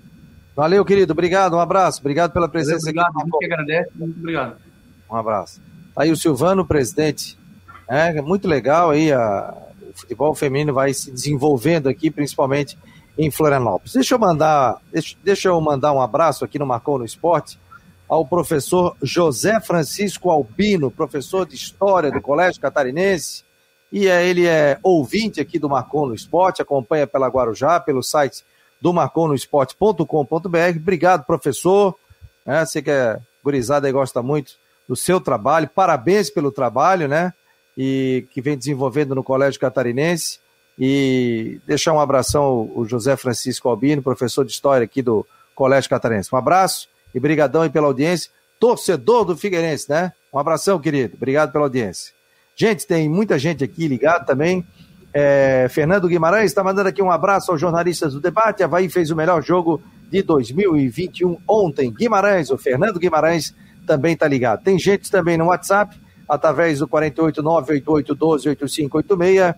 Valeu, querido. Obrigado. Um abraço. Obrigado pela presença Valeu, obrigado, aqui. Muito que agradece. Muito obrigado. Um abraço. Aí o Silvano, presidente. É muito legal aí. A, o futebol feminino vai se desenvolvendo aqui, principalmente em Florianópolis. Deixa eu mandar, deixa, deixa eu mandar um abraço aqui no Marcou no Esporte ao professor José Francisco Albino, professor de História do Colégio Catarinense, e é, ele é ouvinte aqui do Marcon no Esporte, acompanha pela Guarujá, pelo site do marconosport.com.br. Obrigado, professor. É, você que é gurizada e gosta muito do seu trabalho. Parabéns pelo trabalho, né? E que vem desenvolvendo no Colégio Catarinense. E deixar um abração ao José Francisco Albino, professor de História aqui do Colégio Catarinense. Um abraço e brigadão aí pela audiência. Torcedor do Figueirense, né? Um abração, querido. Obrigado pela audiência. Gente, tem muita gente aqui ligada também. É, Fernando Guimarães está mandando aqui um abraço aos jornalistas do debate. Havaí fez o melhor jogo de 2021 ontem. Guimarães, o Fernando Guimarães também está ligado. Tem gente também no WhatsApp, através do 48988128586.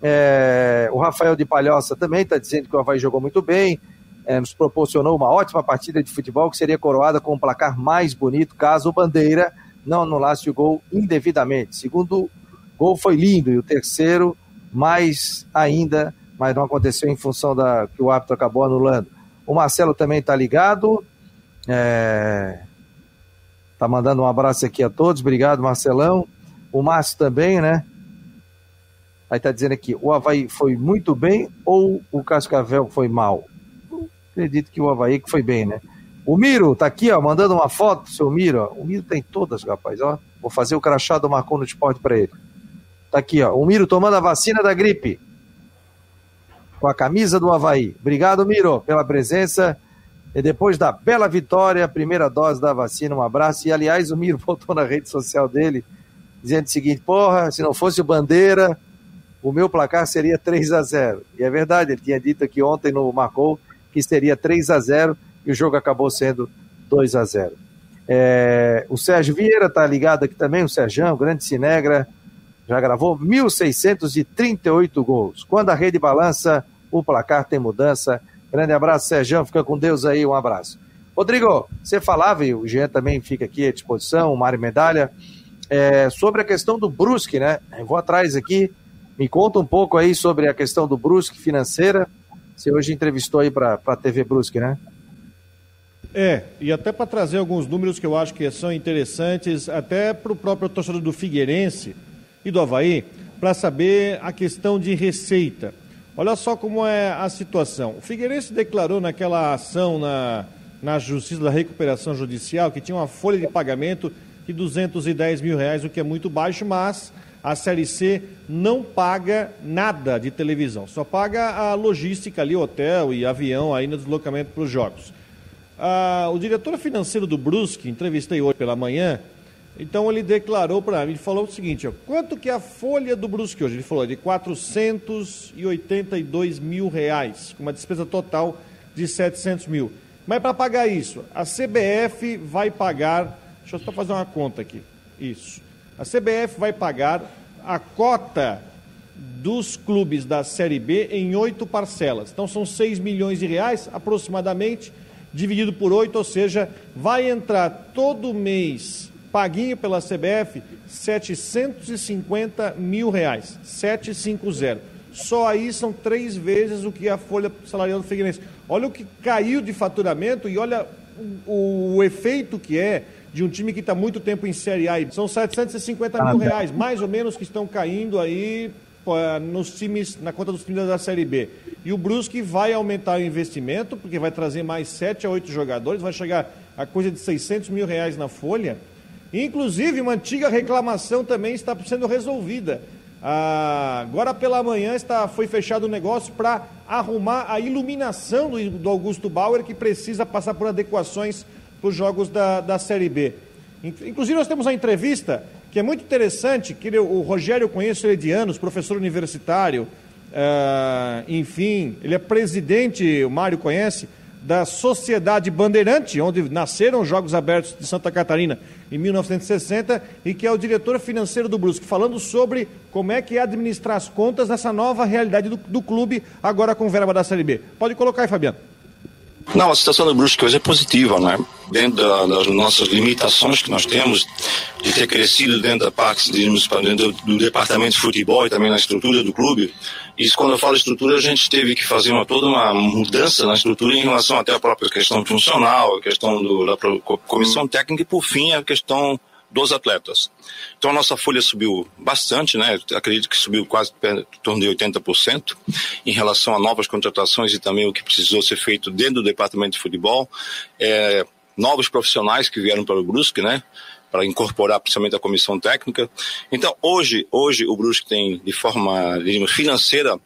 É, o Rafael de Palhoça também está dizendo que o Havaí jogou muito bem. É, nos proporcionou uma ótima partida de futebol que seria coroada com um placar mais bonito caso o Bandeira não anulasse o gol indevidamente. Segundo gol foi lindo e o terceiro mais ainda, mas não aconteceu em função da que o árbitro acabou anulando. O Marcelo também está ligado. É... Tá mandando um abraço aqui a todos. Obrigado, Marcelão. O Márcio também, né? Aí tá dizendo aqui, o Havaí foi muito bem ou o Cascavel foi mal? acredito que o Havaí que foi bem, né? O Miro tá aqui, ó, mandando uma foto seu Miro. O Miro tem todas, rapaz, ó. Vou fazer o crachá do Marcon no esporte para ele. Tá aqui, ó. O Miro tomando a vacina da gripe. Com a camisa do Havaí. Obrigado, Miro, pela presença. E depois da bela vitória, primeira dose da vacina, um abraço. E aliás, o Miro botou na rede social dele, dizendo o seguinte: porra, se não fosse o Bandeira, o meu placar seria 3 a 0 E é verdade, ele tinha dito aqui ontem no Marcou que seria 3 a 0 e o jogo acabou sendo 2 a 0 é, O Sérgio Vieira está ligado aqui também, o Sérgio, grande Cinegra, já gravou 1.638 gols. Quando a rede balança, o placar tem mudança. Grande abraço, Sérgio, fica com Deus aí, um abraço. Rodrigo, você falava, e o Jean também fica aqui à disposição, o Mário Medalha, é, sobre a questão do Brusque, né? Eu vou atrás aqui, me conta um pouco aí sobre a questão do Brusque financeira. Você hoje entrevistou aí para a TV Brusque, né? É, e até para trazer alguns números que eu acho que são interessantes, até para o próprio torcedor do Figueirense e do Havaí, para saber a questão de receita. Olha só como é a situação. O Figueirense declarou naquela ação na, na Justiça da Recuperação Judicial que tinha uma folha de pagamento de 210 mil reais, o que é muito baixo, mas a Série C não paga nada de televisão, só paga a logística ali, hotel e avião aí no deslocamento para os jogos. Ah, o diretor financeiro do Brusque, entrevistei hoje pela manhã, então ele declarou para mim, ele falou o seguinte, ó, quanto que é a folha do Brusque hoje? Ele falou de 482 mil reais, com uma despesa total de 700 mil. Mas para pagar isso, a CBF vai pagar, deixa eu só fazer uma conta aqui, isso. A CBF vai pagar a cota dos clubes da Série B em oito parcelas. Então são 6 milhões de reais aproximadamente, dividido por oito, ou seja, vai entrar todo mês paguinho pela CBF 750 mil reais. 750. Só aí são três vezes o que a folha salarial do Figueirense. Olha o que caiu de faturamento e olha o, o efeito que é de um time que está muito tempo em Série A. São 750 mil reais, mais ou menos, que estão caindo aí nos times, na conta dos times da Série B. E o Brusque vai aumentar o investimento, porque vai trazer mais 7 a 8 jogadores, vai chegar a coisa de 600 mil reais na folha. Inclusive, uma antiga reclamação também está sendo resolvida. Ah, agora pela manhã está, foi fechado o negócio para arrumar a iluminação do, do Augusto Bauer, que precisa passar por adequações para os jogos da, da Série B. Inclusive, nós temos uma entrevista que é muito interessante, que ele, o Rogério eu conheço ele de anos, professor universitário, uh, enfim, ele é presidente, o Mário conhece, da Sociedade Bandeirante, onde nasceram os Jogos Abertos de Santa Catarina em 1960, e que é o diretor financeiro do Brusque, falando sobre como é que é administrar as contas nessa nova realidade do, do clube, agora com verba da Série B. Pode colocar aí, Fabiano. Não, a situação do Brusque hoje é positiva, né? Dentro da, das nossas limitações que nós temos, de ter crescido dentro da digamos, dentro do departamento de futebol e também na estrutura do clube. Isso, quando eu falo estrutura, a gente teve que fazer uma, toda uma mudança na estrutura em relação até à própria questão funcional, a questão do, da comissão técnica e, por fim, a questão dos atletas. Então a nossa folha subiu bastante, né? Acredito que subiu quase em torno de 80% em relação a novas contratações e também o que precisou ser feito dentro do departamento de futebol. É, novos profissionais que vieram para o Brusque, né? Para incorporar principalmente a comissão técnica. Então hoje, hoje o Brusque tem de forma, digamos, financeira,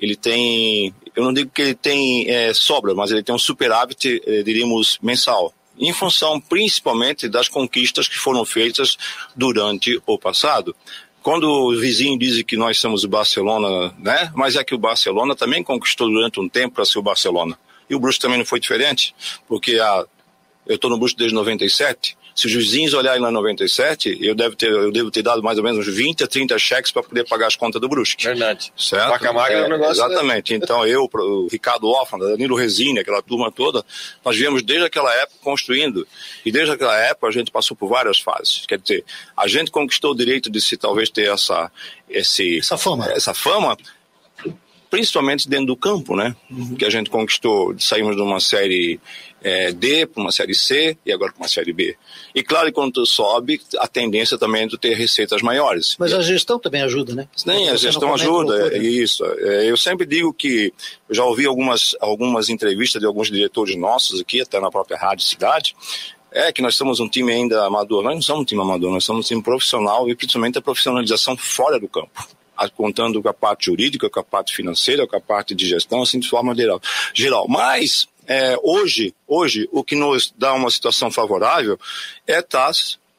ele tem, eu não digo que ele tem é, sobra, mas ele tem um superávit, é, diríamos, mensal em função principalmente das conquistas que foram feitas durante o passado. Quando o vizinho diz que nós somos o Barcelona, né? Mas é que o Barcelona também conquistou durante um tempo para ser o Barcelona. E o Bruce também não foi diferente, porque a, eu estou no Bruce desde 97, se os vizinhos olharem lá em 97, eu devo ter, eu devo ter dado mais ou menos uns 20 a 30 cheques para poder pagar as contas do Brusque. Verdade. Certo? Vaca magra é, um negócio. Exatamente. Né? Então eu, o Ricardo Hoffman, Danilo Resine, aquela turma toda, nós viemos desde aquela época construindo. E desde aquela época a gente passou por várias fases. Quer dizer, a gente conquistou o direito de se talvez ter essa, esse, essa fama. Essa fama principalmente dentro do campo, né? Uhum. Que a gente conquistou, saímos de uma série é, D para uma série C e agora para uma série B. E claro, quando tu sobe, a tendência também é tu ter receitas maiores. Mas a gestão também ajuda, né? Sim, a gestão ajuda, é isso. É, eu sempre digo que já ouvi algumas, algumas entrevistas de alguns diretores nossos aqui, até na própria Rádio Cidade, é que nós somos um time ainda amador. Nós não somos um time amador, nós somos um time profissional e principalmente a profissionalização fora do campo contando com a parte jurídica, com a parte financeira, com a parte de gestão, assim de forma geral. geral. Mas é, hoje, hoje, o que nos dá uma situação favorável é estar,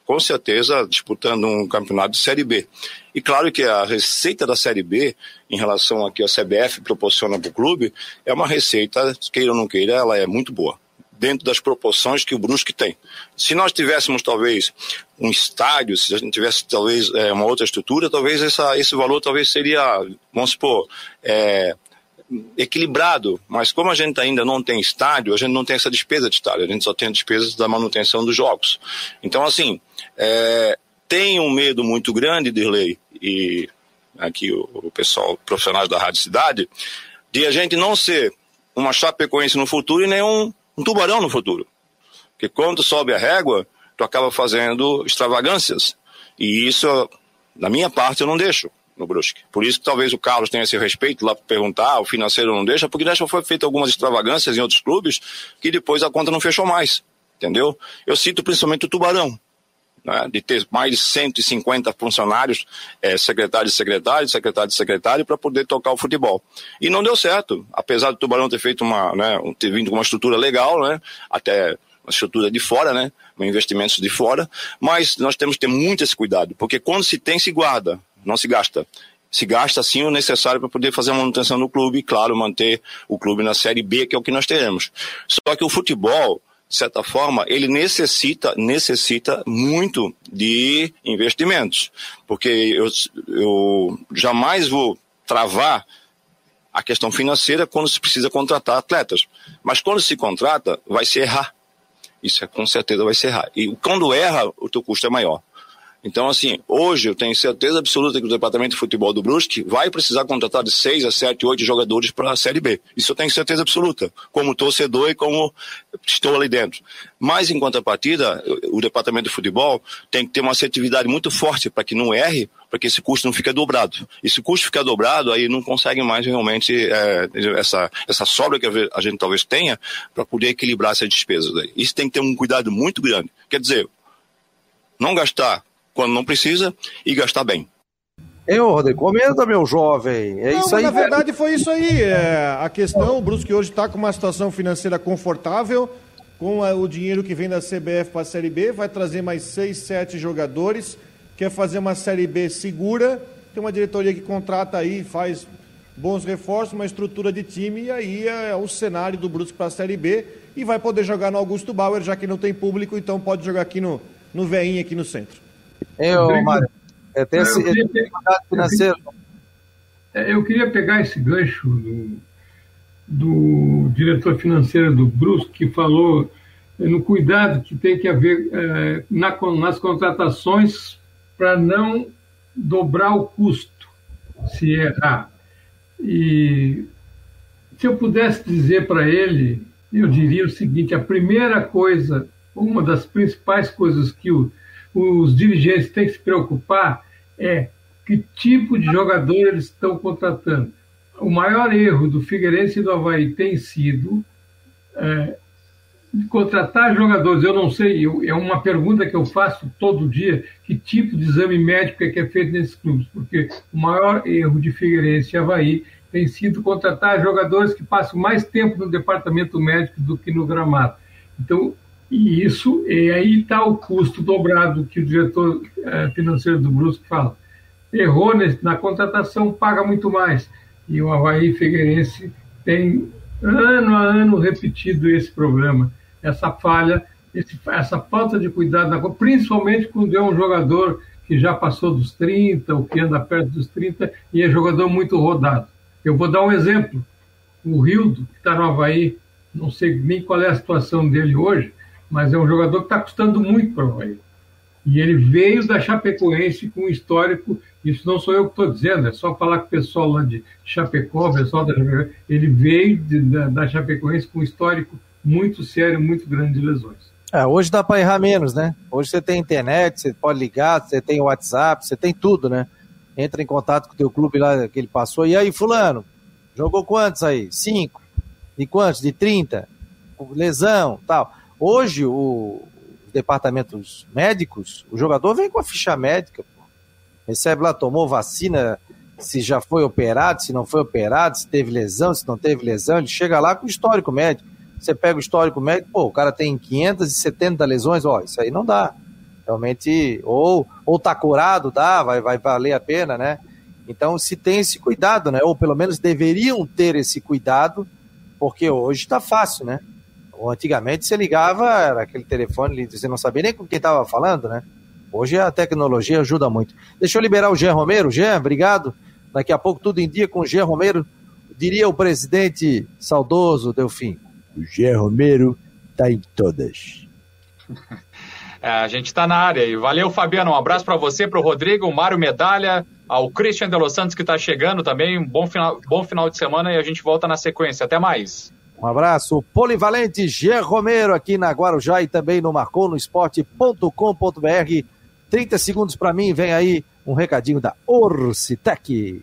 com certeza, disputando um campeonato de Série B. E claro que a receita da Série B, em relação ao que a CBF proporciona para o clube, é uma receita, queira ou não queira, ela é muito boa dentro das proporções que o Brusque tem. Se nós tivéssemos talvez um estádio, se a gente tivesse talvez é, uma outra estrutura, talvez essa, esse valor talvez seria, vamos supor, é, equilibrado, mas como a gente ainda não tem estádio, a gente não tem essa despesa de estádio, a gente só tem a despesa da manutenção dos jogos. Então, assim, é, tem um medo muito grande, Dirley, e aqui o, o pessoal, profissionais da Rádio Cidade, de a gente não ser uma Chapecoense no futuro e nem um, tubarão no futuro. Porque quando sobe a régua, tu acaba fazendo extravagâncias. E isso, da minha parte, eu não deixo no Brusque. Por isso que talvez o Carlos tenha esse respeito lá para perguntar, o financeiro não deixa, porque já foi feito algumas extravagâncias em outros clubes que depois a conta não fechou mais. Entendeu? Eu cito principalmente o Tubarão. Né, de ter mais de 150 funcionários, é, secretário de secretário, secretário de secretário, para poder tocar o futebol. E não deu certo, apesar do Tubarão ter feito uma, né, ter vindo com uma estrutura legal, né, até uma estrutura de fora, né? Investimentos de fora, mas nós temos que ter muito esse cuidado, porque quando se tem, se guarda, não se gasta. Se gasta sim o necessário para poder fazer a manutenção do clube e, claro, manter o clube na Série B, que é o que nós teremos. Só que o futebol, de certa forma, ele necessita, necessita muito de investimentos, porque eu, eu jamais vou travar a questão financeira quando se precisa contratar atletas. Mas quando se contrata, vai se errar. Isso é, com certeza vai ser errar. E quando erra, o teu custo é maior. Então, assim, hoje eu tenho certeza absoluta que o departamento de futebol do Brusque vai precisar contratar de seis a sete, oito jogadores para a Série B. Isso eu tenho certeza absoluta, como torcedor e como estou ali dentro. Mas, em contrapartida, o departamento de futebol tem que ter uma assertividade muito forte para que não erre, para que esse custo não fique dobrado. E se o custo ficar dobrado, aí não consegue mais realmente é, essa, essa sobra que a gente talvez tenha para poder equilibrar essas despesas. Aí. Isso tem que ter um cuidado muito grande. Quer dizer, não gastar quando não precisa e gastar bem. Eu, Rodrigo, comenta, meu jovem. É não, isso aí. Na verdade, foi isso aí. É, a questão, o Brusque hoje está com uma situação financeira confortável, com a, o dinheiro que vem da CBF para a Série B, vai trazer mais seis, sete jogadores, quer fazer uma Série B segura, tem uma diretoria que contrata aí, faz bons reforços, uma estrutura de time, e aí é, é o cenário do Brusque para a Série B, e vai poder jogar no Augusto Bauer, já que não tem público, então pode jogar aqui no, no Veinho, aqui no centro. Eu, Mário, esse, eu, queria, financeiro. É, eu queria pegar esse gancho do, do diretor financeiro do Brusque, que falou no cuidado que tem que haver é, na, nas contratações para não dobrar o custo se errar. E se eu pudesse dizer para ele, eu diria o seguinte: a primeira coisa, uma das principais coisas que o os dirigentes têm que se preocupar é que tipo de jogador eles estão contratando. O maior erro do Figueirense e do Havaí tem sido é, contratar jogadores. Eu não sei, eu, é uma pergunta que eu faço todo dia: que tipo de exame médico é que é feito nesses clubes? Porque o maior erro de Figueirense e Havaí tem sido contratar jogadores que passam mais tempo no departamento médico do que no gramado. Então, e isso, e aí está o custo dobrado que o diretor é, financeiro do Brusque fala. Errou na contratação, paga muito mais. E o Havaí Figueirense tem ano a ano repetido esse problema, essa falha, esse, essa falta de cuidado, na, principalmente quando é um jogador que já passou dos 30, ou que anda perto dos 30, e é jogador muito rodado. Eu vou dar um exemplo. O Rildo, que está no Havaí, não sei nem qual é a situação dele hoje, mas é um jogador que está custando muito para o Havaí. E ele veio da Chapecoense com um histórico, isso não sou eu que estou dizendo, é só falar com o pessoal lá de Chapecó, o pessoal da Chapecoense, ele veio de, da, da Chapecoense com um histórico muito sério, muito grande de lesões. É, hoje dá para errar menos, né? Hoje você tem internet, você pode ligar, você tem WhatsApp, você tem tudo, né? Entra em contato com o teu clube lá que ele passou. E aí, fulano, jogou quantos aí? Cinco. De quantos? De 30? Lesão, tal. Hoje, o departamentos médicos, o jogador vem com a ficha médica, pô. recebe lá, tomou vacina, se já foi operado, se não foi operado, se teve lesão, se não teve lesão, ele chega lá com o histórico médico. Você pega o histórico médico, pô, o cara tem 570 lesões, ó, isso aí não dá. Realmente, ou, ou tá curado, dá, vai, vai valer a pena, né? Então, se tem esse cuidado, né? Ou pelo menos deveriam ter esse cuidado, porque hoje está fácil, né? Antigamente você ligava, era aquele telefone, você não sabia nem com quem estava falando, né? Hoje a tecnologia ajuda muito. Deixa eu liberar o Jean Romero. Jean, obrigado. Daqui a pouco tudo em dia com o Jean Romero. Diria o presidente saudoso Delfim. O Jean Romero está em todas. É, a gente está na área. E valeu, Fabiano. Um abraço para você, para o Rodrigo, o Mário Medalha, ao Christian de Los Santos que está chegando também. Um bom final, bom final de semana e a gente volta na sequência. Até mais. Um abraço, polivalente Jean Romero aqui na Guarujá e também no Marcou no Esporte.com.br. 30 segundos para mim, vem aí um recadinho da Orcitec.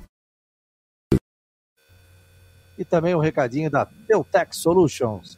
e também o um recadinho da Teutec Solutions.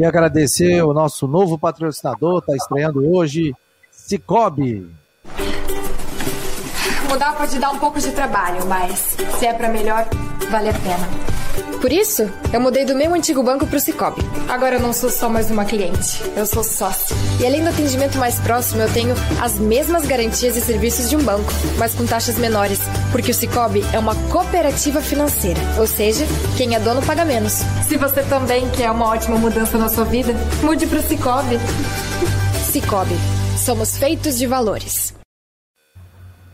E agradecer o nosso novo patrocinador, está estreando hoje, Cicobi. Mudar pode dar um pouco de trabalho, mas se é para melhor, vale a pena. Por isso, eu mudei do meu antigo banco para o Cicobi. Agora eu não sou só mais uma cliente, eu sou sócio. E além do atendimento mais próximo, eu tenho as mesmas garantias e serviços de um banco, mas com taxas menores, porque o Cicobi é uma cooperativa financeira, ou seja, quem é dono paga menos. Se você também quer uma ótima mudança na sua vida, mude para o Cicobi. Cicobi, somos feitos de valores.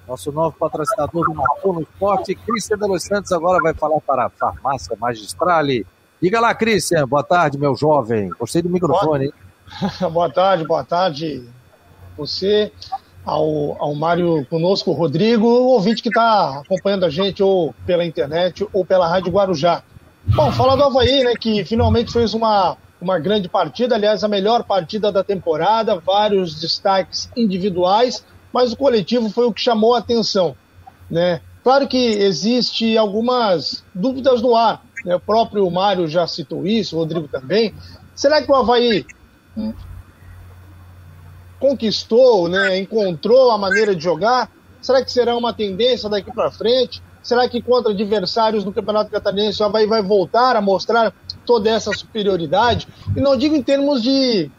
Nosso novo patrocinador do Marcou Esporte, Cristian de Los Santos, agora vai falar para a Farmácia Magistrale. Diga lá, Cristian. Boa tarde, meu jovem. Gostei do microfone, boa... boa tarde, boa tarde. Você, ao, ao Mário conosco, Rodrigo, o ouvinte que está acompanhando a gente ou pela internet ou pela Rádio Guarujá. Bom, fala do Havaí, né, que finalmente fez uma, uma grande partida, aliás, a melhor partida da temporada, vários destaques individuais mas o coletivo foi o que chamou a atenção. Né? Claro que existe algumas dúvidas no ar. Né? O próprio Mário já citou isso, o Rodrigo também. Será que o Havaí conquistou, né, encontrou a maneira de jogar? Será que será uma tendência daqui para frente? Será que contra adversários no Campeonato Catarinense o Havaí vai voltar a mostrar toda essa superioridade? E não digo em termos de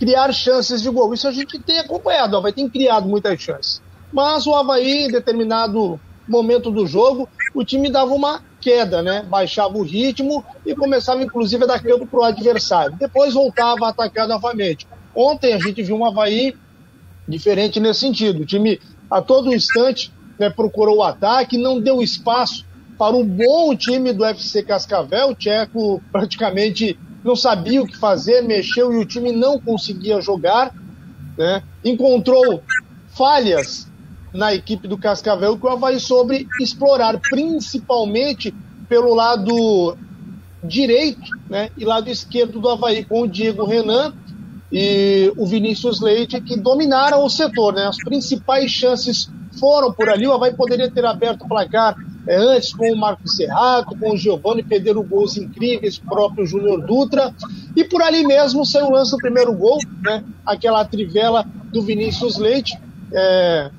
criar chances de gol. Isso a gente tem acompanhado, o Havaí tem criado muitas chances. Mas o Havaí, em determinado momento do jogo, o time dava uma queda, né? Baixava o ritmo e começava, inclusive, a dar campo para o adversário. Depois voltava a atacar novamente. Ontem a gente viu um Havaí diferente nesse sentido. O time, a todo instante, né, procurou o ataque, não deu espaço para o bom time do FC Cascavel. O Tcheco praticamente não sabia o que fazer, mexeu e o time não conseguia jogar. Né? Encontrou falhas na equipe do Cascavel que o Havaí sobre explorar, principalmente pelo lado direito né? e lado esquerdo do Havaí, com o Diego Renan e o Vinícius Leite, que dominaram o setor. Né? As principais chances foram por ali. O Havaí poderia ter aberto o placar é, antes com o Marcos Serrato, com o Giovanni, perderam gols incríveis, próprio Júnior Dutra. E por ali mesmo saiu o lance do primeiro gol, né? aquela trivela do Vinícius Leite. É,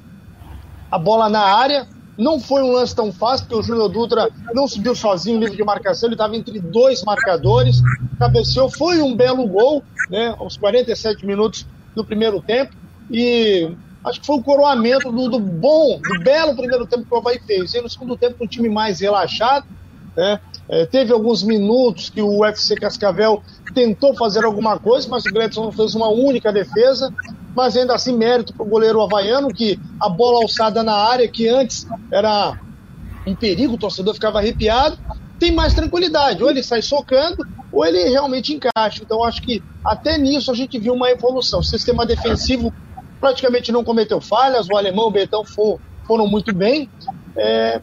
a bola na área, Não foi um lance tão fácil, porque o Júnior Dutra não subiu sozinho no livro de marcação, ele estava entre dois marcadores, cabeceou, foi um belo gol, né, aos 47 minutos do primeiro tempo, e acho que foi o coroamento do, do bom, do belo primeiro tempo que o Havaí fez. E no segundo tempo, com um time mais relaxado, né, é, teve alguns minutos que o UFC Cascavel tentou fazer alguma coisa, mas o Gledson fez uma única defesa. Mas ainda assim, mérito para o goleiro havaiano, que a bola alçada na área, que antes era um perigo, o torcedor ficava arrepiado, tem mais tranquilidade. Ou ele sai socando, ou ele realmente encaixa. Então, acho que até nisso a gente viu uma evolução. O sistema defensivo praticamente não cometeu falhas, o alemão e o Betão for, foram muito bem. É,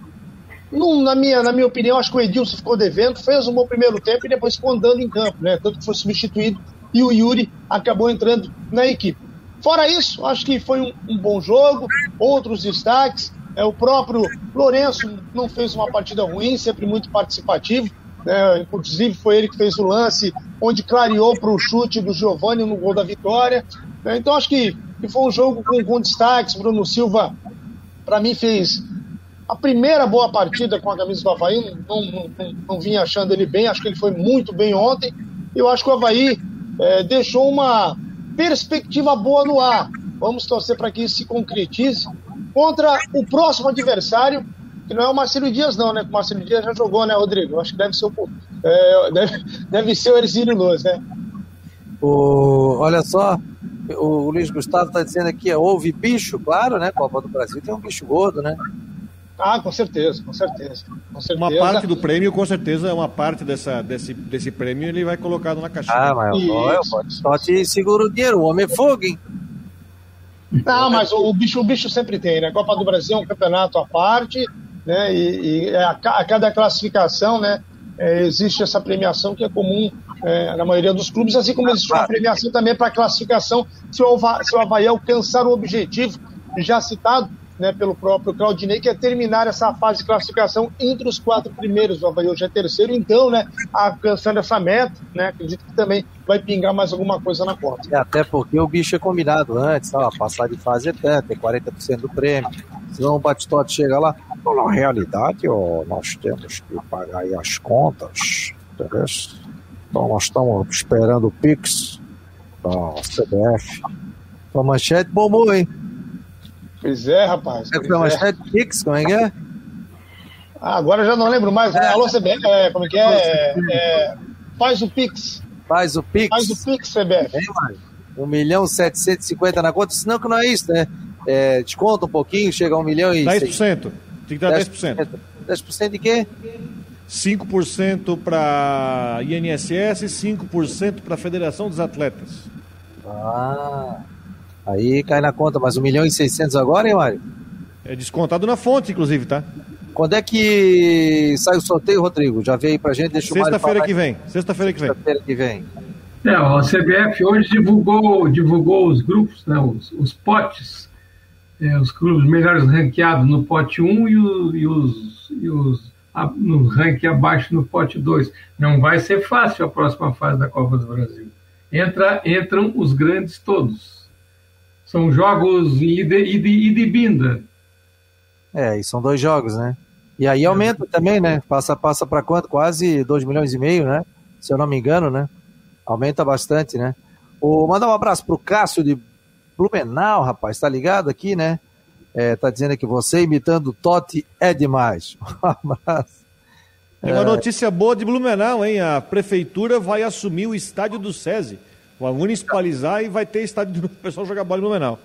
não, na, minha, na minha opinião, acho que o Edilson ficou devendo, fez um bom primeiro tempo e depois ficou andando em campo, né? Tanto que foi substituído e o Yuri acabou entrando na equipe. Fora isso, acho que foi um, um bom jogo, outros destaques. É, o próprio Lourenço não fez uma partida ruim, sempre muito participativo. Né? Inclusive, foi ele que fez o lance onde clareou para o chute do Giovanni no gol da vitória. É, então, acho que, que foi um jogo com, com destaques. Bruno Silva, para mim, fez a primeira boa partida com a camisa do Havaí, não, não, não, não vinha achando ele bem, acho que ele foi muito bem ontem. Eu acho que o Havaí é, deixou uma perspectiva boa no ar. Vamos torcer para que isso se concretize contra o próximo adversário, que não é o Marcelo Dias, não, né? O Marcelo Dias já jogou, né, Rodrigo? Eu acho que deve ser o, é, deve, deve ser o Ercílio Luz, né? O, olha só, o Luiz Gustavo está dizendo aqui, houve bicho, claro, né? Copa do Brasil tem um bicho gordo, né? Ah, com certeza, com certeza, com certeza. Uma parte do prêmio, com certeza, uma parte dessa, desse, desse prêmio ele vai colocado na caixinha. Ah, mas eu, só te segura o dinheiro, o homem é fogo, hein? Não, mas o, o, bicho, o bicho sempre tem, né? Copa do Brasil é um campeonato à parte, né? E, e a, a, cada classificação, né? É, existe essa premiação que é comum é, na maioria dos clubes, assim como existe uma premiação também para classificação se o, se o Havaí alcançar o objetivo já citado, né, pelo próprio Claudinei, que é terminar essa fase de classificação entre os quatro primeiros. O Havaí hoje é terceiro, então, né, alcançando essa meta, né, acredito que também vai pingar mais alguma coisa na conta. É, até porque o bicho é combinado antes, tá, passar de fase até, ter 40% do prêmio. Senão o Batistote chega lá. Então, na realidade, ó, nós temos que pagar aí as contas, entendeu? Então nós estamos esperando o Pix da CBF. A manchete bombou, hein? Pois é, rapaz. É, foi é. Pix, como é que é? Ah, agora já não lembro mais. Né? É. Alô, CBF, é, como é que é? é? Faz o Pix. Faz o Pix. Faz o Pix, CBF. É, 1 milhão 750 na conta, senão que não é isso, né? É, desconta um pouquinho, chega a 1 milhão e... 10%. Tem que dar 10%. 10%, 10 de quê? 5% para INSS e 5% para a Federação dos Atletas. Ah... Aí cai na conta, mas 1 milhão e 600 agora, hein, Mário? É descontado na fonte, inclusive, tá? Quando é que sai o sorteio, Rodrigo? Já veio aí pra gente, deixa o Sexta-feira que vem. Sexta-feira que vem. Sexta-feira que vem. É, a CBF hoje divulgou, divulgou os grupos, né, os, os potes, é, os clubes melhores ranqueados no pote 1 e, o, e os, e os a, no ranking abaixo no pote 2. Não vai ser fácil a próxima fase da Copa do Brasil. Entra, entram os grandes todos. São jogos e de, de binda. É, e são dois jogos, né? E aí aumenta também, né? Passa, passa para quanto? Quase 2 milhões e meio, né? Se eu não me engano, né? Aumenta bastante, né? O, mandar um abraço pro Cássio de Blumenau, rapaz, tá ligado aqui, né? É, tá dizendo que você imitando o Totti é demais. Um abraço. Tem uma é... notícia boa de Blumenau, hein? A prefeitura vai assumir o estádio do SESI. Vai municipalizar e vai ter estádio do pessoal jogar bola no Menal.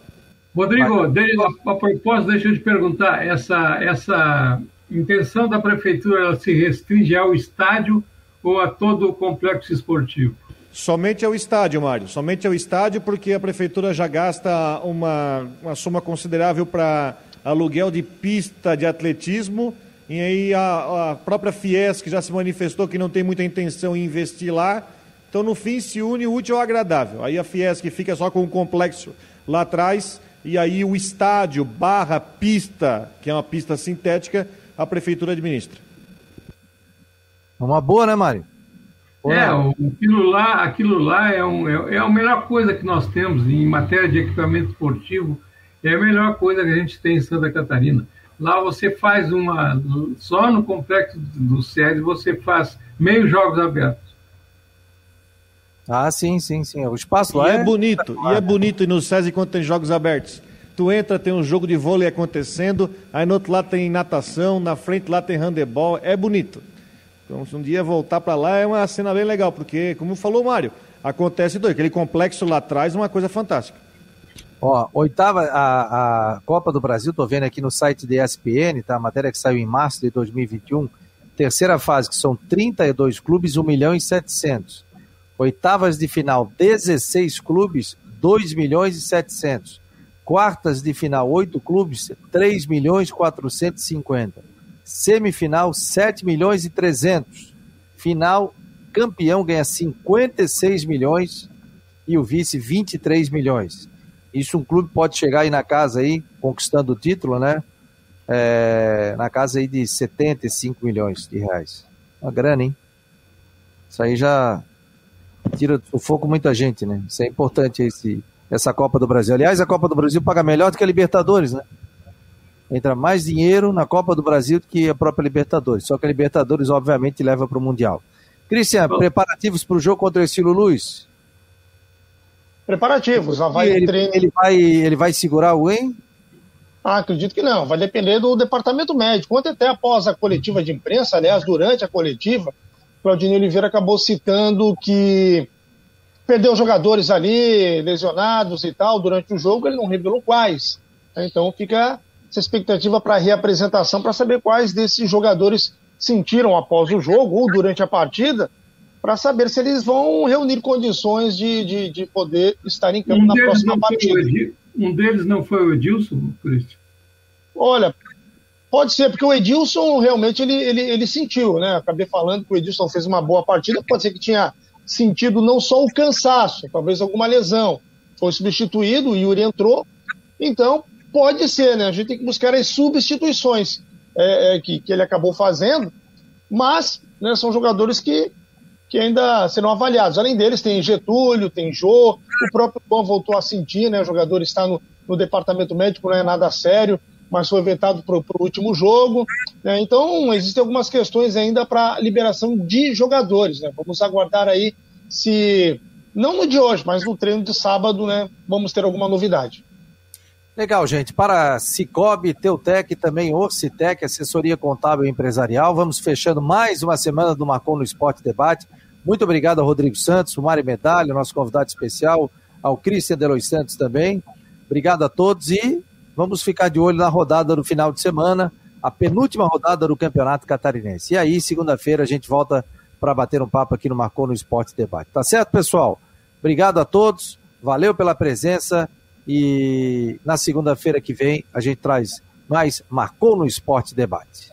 Rodrigo, a, a propósito, deixa eu te perguntar, essa, essa intenção da prefeitura ela se restringe ao estádio ou a todo o complexo esportivo? Somente ao estádio, Mário. Somente ao estádio, porque a prefeitura já gasta uma, uma soma considerável para aluguel de pista de atletismo. E aí a, a própria Fiesc já se manifestou que não tem muita intenção em investir lá. Então, no fim, se une o útil ao agradável. Aí a Fiesc fica só com o complexo lá atrás, e aí o estádio barra pista, que é uma pista sintética, a prefeitura administra. Uma boa, né, Mário? É, aquilo lá, aquilo lá é, um, é, é, a melhor coisa que nós temos em matéria de equipamento esportivo, é a melhor coisa que a gente tem em Santa Catarina. Lá você faz uma. Só no complexo do SESI você faz meio jogos abertos. Ah, sim, sim, sim. O espaço e lá é, é bonito. E é bonito no SESI quando tem jogos abertos. Tu entra, tem um jogo de vôlei acontecendo, aí no outro lado tem natação, na frente lá tem handebol, é bonito. Então, se um dia voltar para lá, é uma cena bem legal, porque, como falou o Mário, acontece dois, aquele complexo lá atrás é uma coisa fantástica. Ó, oitava, a, a Copa do Brasil, tô vendo aqui no site da ESPN, tá? A matéria que saiu em março de 2021. Terceira fase, que são 32 clubes, 1 milhão e 700. Oitavas de final, 16 clubes, 2 milhões e 700. Quartas de final, 8 clubes, 3 milhões e 450. Semifinal, 7 milhões e 300. Final, campeão ganha 56 milhões e o vice 23 milhões. Isso um clube pode chegar aí na casa aí, conquistando o título, né? É, na casa aí de 75 milhões de reais. Uma grana, hein? Isso aí já tira do foco muita gente, né? Isso é importante esse, essa Copa do Brasil. Aliás, a Copa do Brasil paga melhor do que a Libertadores, né? Entra mais dinheiro na Copa do Brasil do que a própria Libertadores. Só que a Libertadores, obviamente, leva para o Mundial. Cristian, preparativos para o jogo contra o Estilo Luiz? Preparativos. Vai ele, treino... ele, vai, ele vai segurar o EM? Ah, acredito que não. Vai depender do departamento médico. Ontem, até após a coletiva de imprensa, aliás, durante a coletiva, Claudinei Oliveira acabou citando que perdeu jogadores ali, lesionados e tal, durante o jogo, ele não revelou quais. Então fica essa expectativa para a reapresentação, para saber quais desses jogadores sentiram após o jogo ou durante a partida, para saber se eles vão reunir condições de, de, de poder estar em campo um na próxima partida. Um deles não foi o Edilson, Cristian? Olha, pode ser, porque o Edilson realmente ele, ele, ele sentiu, né? Acabei falando que o Edilson fez uma boa partida, pode ser que tinha sentido não só o cansaço, talvez alguma lesão. Foi substituído, o Yuri entrou. Então, pode ser, né? A gente tem que buscar as substituições é, é, que, que ele acabou fazendo, mas né, são jogadores que que ainda serão avaliados. Além deles, tem Getúlio, tem Jô, o próprio Juan voltou a sentir, né? O jogador está no, no departamento médico, não é nada sério, mas foi vetado para o último jogo. Né? Então, existem algumas questões ainda para liberação de jogadores. Né? Vamos aguardar aí se, não no de hoje, mas no treino de sábado, né? Vamos ter alguma novidade. Legal, gente. Para Cicobi, Teutec, também Orcitec, assessoria contábil e empresarial. Vamos fechando mais uma semana do Marcon no Esporte Debate. Muito obrigado ao Rodrigo Santos, o Mário Medalha, nosso convidado especial, ao Cristian Delois Santos também. Obrigado a todos e vamos ficar de olho na rodada do final de semana, a penúltima rodada do Campeonato Catarinense. E aí, segunda-feira, a gente volta para bater um papo aqui no Marcon no Esporte Debate. Tá certo, pessoal? Obrigado a todos, valeu pela presença e na segunda-feira que vem a gente traz mais Marcou no Esporte Debate.